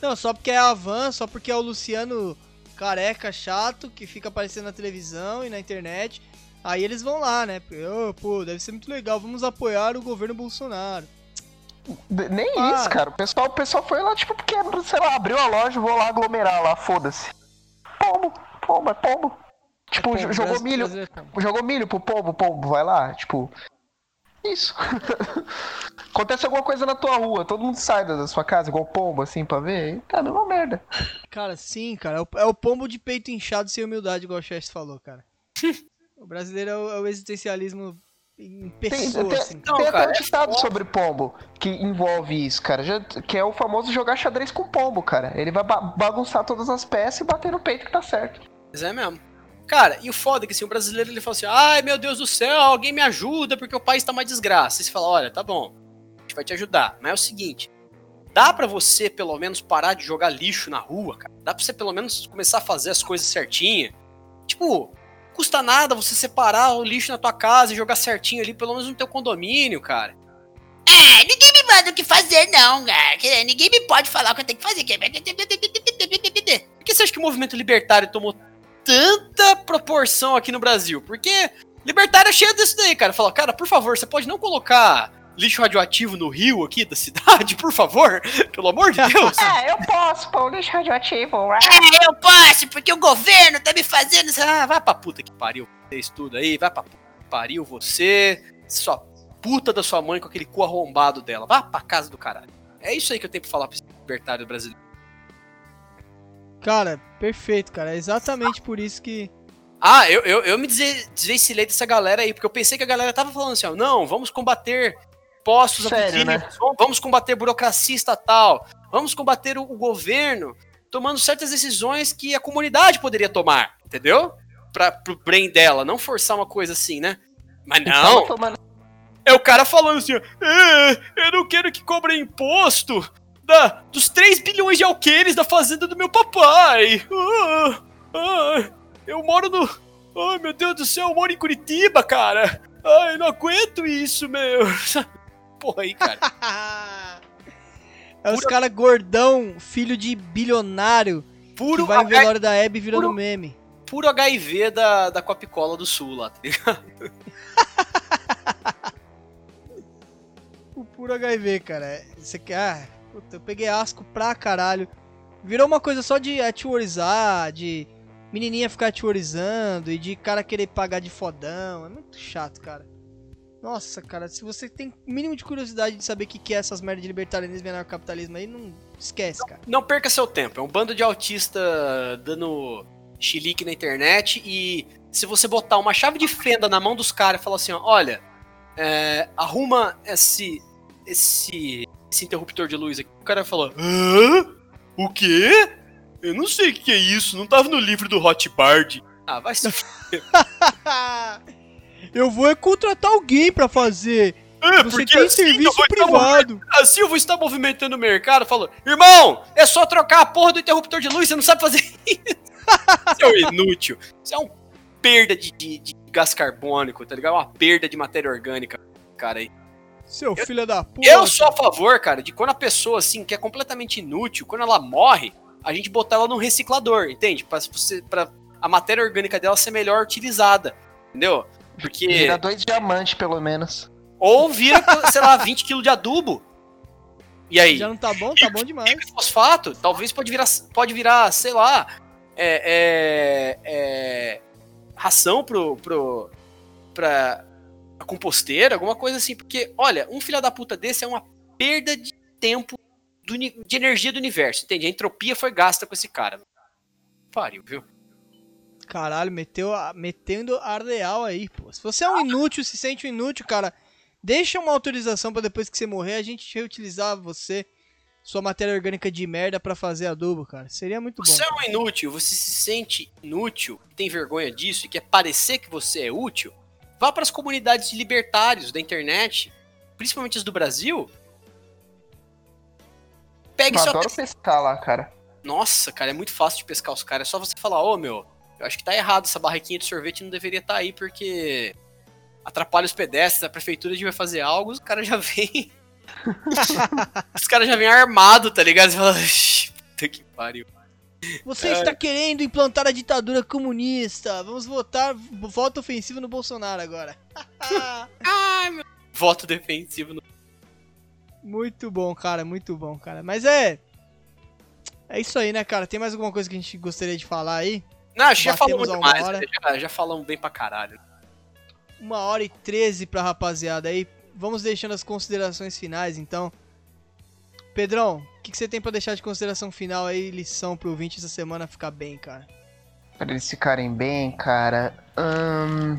Não, só porque é a Van, só porque é o Luciano careca chato que fica aparecendo na televisão e na internet. Aí eles vão lá, né? "Ô, pô, deve ser muito legal, vamos apoiar o governo Bolsonaro. Nem Ah. isso, cara. O pessoal, o pessoal foi lá, tipo, porque, sei lá, abriu a loja, vou lá aglomerar lá, foda-se. Pombo, pombo, é pombo. Tipo, jo- jogou milho. é pombo. Jogou milho pro pombo, pombo, vai lá, tipo. Isso. Acontece alguma coisa na tua rua, todo mundo sai da sua casa, igual pombo, assim, pra ver. Tá a mesma merda. Cara, sim, cara. É o, é o pombo de peito inchado sem humildade, igual o Chess falou, cara. o brasileiro é o, é o existencialismo em Tem, pessoa, tem- assim. Não, tem até cara, um ditado foda. sobre pombo que envolve isso, cara. já- que é o famoso jogar xadrez com pombo, cara. Ele vai ba- bagunçar todas as peças e bater no peito que tá certo. Mas é mesmo. Cara, e o foda é que assim, o brasileiro ele fala assim: ai meu Deus do céu, alguém me ajuda porque o país tá uma desgraça. E você fala: olha, tá bom, a gente vai te ajudar. Mas é o seguinte: dá pra você pelo menos parar de jogar lixo na rua, cara? Dá pra você pelo menos começar a fazer as coisas certinho? Tipo, custa nada você separar o lixo na tua casa e jogar certinho ali, pelo menos no teu condomínio, cara. É, ninguém me manda o que fazer, não, cara. Ninguém me pode falar o que eu tenho que fazer. Por que você acha que o movimento libertário tomou tanta proporção aqui no Brasil? Porque libertário é cheio disso daí, cara. Fala, cara, por favor, você pode não colocar lixo radioativo no rio aqui da cidade, por favor? Pelo amor de Deus. É, eu posso pôr o lixo radioativo. É, eu posso, porque o governo tá me fazendo. Ah, vai pra puta que pariu vocês tudo aí, vai pra puta que pariu você, sua puta da sua mãe com aquele cu arrombado dela. Vá pra casa do caralho. É isso aí que eu tenho pra falar pra esse libertário brasileiro. Cara, perfeito, cara. É exatamente por isso que. Ah, eu, eu, eu me desve- desvencilhei dessa galera aí, porque eu pensei que a galera tava falando assim, ó, não, vamos combater postos Sério, né? vamos- combater burocracia estatal, vamos combater o, o governo, tomando certas decisões que a comunidade poderia tomar, entendeu? Pra, pro brain dela, não forçar uma coisa assim, né? Mas Tava não, tomando- é o cara falando assim, "É, eu não quero que cobrem imposto da, dos 3 bilhões de alqueires da fazenda do meu papai. Ah, ah, eu moro no... Ai, meu Deus do céu, eu moro em Curitiba, cara. Ai, eu não aguento isso, meu. Porra aí, cara. É os caras gordão, filho de bilionário, Puro que vai em Aberto- velório da Hebe virando puro- meme. puro HIV da, da Copicola do Sul lá, tá ligado? O puro HIV, cara. Você quer. Ah, puta, eu peguei asco pra caralho. Virou uma coisa só de atiworizar, de menininha ficar atiworizando e de cara querer pagar de fodão. É muito chato, cara. Nossa, cara, se você tem mínimo de curiosidade de saber o que, que é essas merdas de libertarianismo e anarcapitalismo aí, não esquece, cara. Não perca seu tempo. É um bando de autista dando chilique na internet e se você botar uma chave de fenda na mão dos caras e falar assim, ó, olha, é, arruma esse, esse, esse interruptor de luz aqui. O cara fala, hã? O quê? Eu não sei o que é isso, não tava no livro do Hotbard. Ah, vai se. eu vou é contratar alguém pra fazer. É, Você porque tem assim eu serviço vou estar privado. Assim eu vou estar movimentando o mercado, falando, irmão, é só trocar a porra do interruptor de luz, você não sabe fazer isso. Você é um inútil. Isso é uma perda de, de- de gás carbônico, tá ligado? Uma perda de matéria orgânica, cara aí. Seu filho da puta. Eu sou a favor, cara, de quando a pessoa, assim, que é completamente inútil, quando ela morre, a gente botar ela num reciclador, entende? Pra, você, pra a matéria orgânica dela ser melhor utilizada, entendeu? Porque... Vira dois diamantes, pelo menos. Ou vira, sei lá, 20 kg de adubo. E aí? Já não tá bom? Tá bom demais. Fosfato, talvez pode virar, pode virar sei lá, é, é, é, ração pro, pro, pra a composteira, alguma coisa assim. Porque, olha, um filho da puta desse é uma perda de tempo do de energia do universo, entende? A entropia foi gasta com esse cara. Pariu, viu? Caralho, meteu a, metendo a real aí, pô. Se você é um inútil, se sente um inútil, cara, deixa uma autorização pra depois que você morrer a gente reutilizar você, sua matéria orgânica de merda pra fazer adubo, cara. Seria muito bom. Você é um inútil, você se sente inútil, tem vergonha disso e quer parecer que você é útil, vá para as comunidades de libertários da internet, principalmente as do Brasil. Pegue Eu sua adoro pescar lá, cara. Nossa, cara, é muito fácil de pescar os caras. É só você falar, ô meu, eu acho que tá errado, essa barraquinha de sorvete não deveria estar aí porque atrapalha os pedestres, a prefeitura devia fazer algo, os caras já vêm. os caras já vêm armados, tá ligado? Você fala, "Ixi, puta que pariu. Você É. está querendo implantar a ditadura comunista. Vamos votar voto ofensivo no Bolsonaro agora. Ai, meu. Voto defensivo no. Muito bom, cara, muito bom, cara. Mas é. É isso aí, né, cara? Tem mais alguma coisa que a gente gostaria de falar aí? Não, acho que já falamos mais, né? já, já falamos bem pra caralho. Uma hora e treze pra rapaziada aí. Vamos deixando as considerações finais, então. Pedrão, o que, que você tem pra deixar de consideração final aí, lição pro ouvinte essa semana ficar bem, cara? Pra eles ficarem bem, cara. Ahn,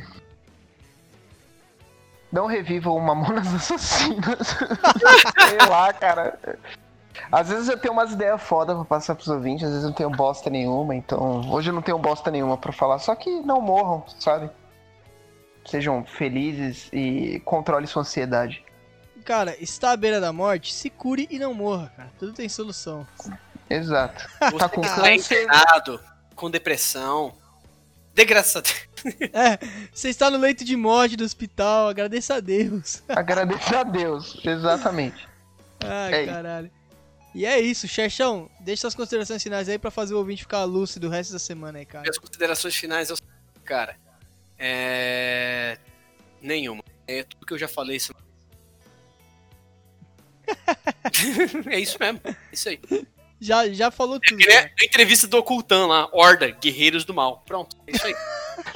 Não revivam o Mamonas Assassinas. Sei lá, cara. Às vezes eu tenho umas ideias foda pra passar pros ouvintes, às vezes eu não tenho bosta nenhuma, então. Hoje eu não tenho bosta nenhuma pra falar, só que não morram, sabe? Sejam felizes e controle sua ansiedade. Cara, está à beira da morte, se cure e não morra, cara. Tudo tem solução. Exato. Você Tá com tá câncer. internado, com depressão. Desgraça. É, você está no leito de morte do hospital, agradeça a Deus. Agradeça a Deus, exatamente. Ai, É isso. E é isso, Xerxão, deixa suas considerações finais aí pra fazer o ouvinte ficar lúcido o resto da semana aí, cara. Minhas considerações finais é seguinte, cara. É. Nenhuma. É tudo que eu já falei. Isso... é isso mesmo. É isso aí. Já, já falou tudo. Que nem cara. a entrevista do Ocultan lá, Horda, Guerreiros do Mal. Pronto, é isso aí.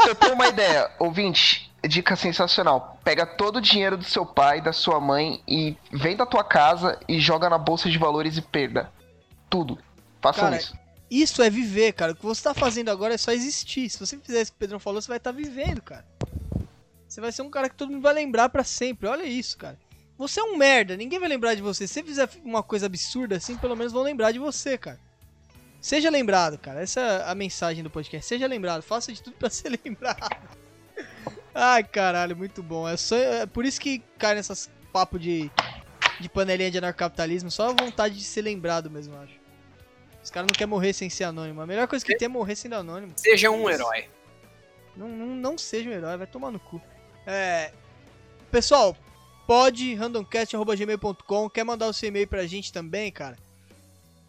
Eu tenho uma ideia, ouvinte. Dica sensacional. Pega todo o dinheiro do seu pai, da sua mãe e vem da tua casa e joga na bolsa de valores e perda. Tudo. Façam Cara, isso. Isso é viver, cara. O que você tá fazendo agora é só existir. Se você fizer isso que o Pedrão falou, você vai estar vivendo, cara. Você vai ser um cara que todo mundo vai lembrar pra sempre. Olha isso, cara. Você é um merda, ninguém vai lembrar de você. Se você fizer uma coisa absurda assim, pelo menos vão lembrar de você, cara. Seja lembrado, cara. Essa é a mensagem do podcast. Seja lembrado. Faça de tudo pra ser lembrado. Ai, caralho, muito bom. É, só, é por isso que cai nessas papo de, de panelinha de anarcapitalismo. Só a vontade de ser lembrado mesmo, eu acho. Os caras não querem morrer sem ser anônimo. A melhor coisa que tem é morrer sendo anônimo. Seja um herói. Não, não, não seja um herói, vai tomar no cu. É. Pessoal, pode randomcast.gmail.com. Quer mandar o seu e-mail pra gente também, cara?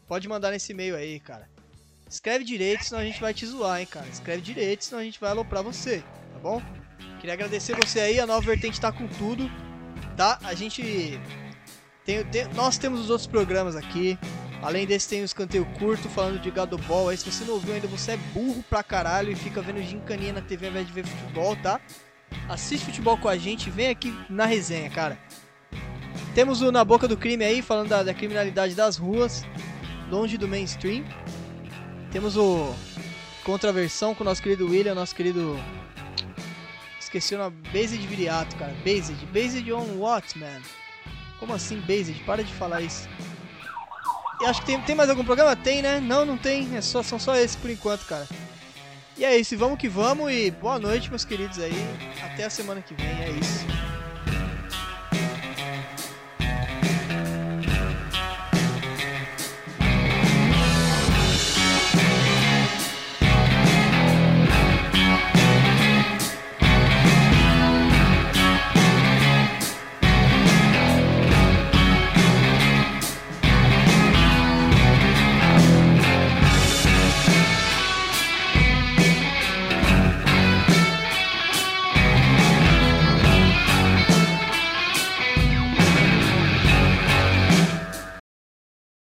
Pode mandar nesse e-mail aí, cara. Escreve direito, senão a gente vai te zoar, hein, cara. Escreve direito, senão a gente vai aloprar você, tá bom? Queria agradecer você aí, a Nova Vertente tá com tudo, tá? A gente... Tem, tem- nós temos os outros programas aqui. Além desse, tem o escanteio curto falando de gado ball. Aí, se você não ouviu ainda, você é burro pra caralho e fica vendo gincaninha na TV ao invés de ver futebol, tá? Assiste futebol com a gente, vem aqui na resenha, cara. Temos o Na Boca do Crime aí, falando da, da criminalidade das ruas, longe do mainstream. Temos o Contraversão com o nosso querido William, nosso querido. Esqueci o nome. Based Viriato, cara. Based. Based on what, man? Como assim, Based? Para de falar isso. E acho que tem, tem mais algum programa? Tem, né? Não, não tem. É só, são só esses por enquanto, cara. E é isso, vamos que vamos. E boa noite, meus queridos aí. Até a semana que vem. É isso.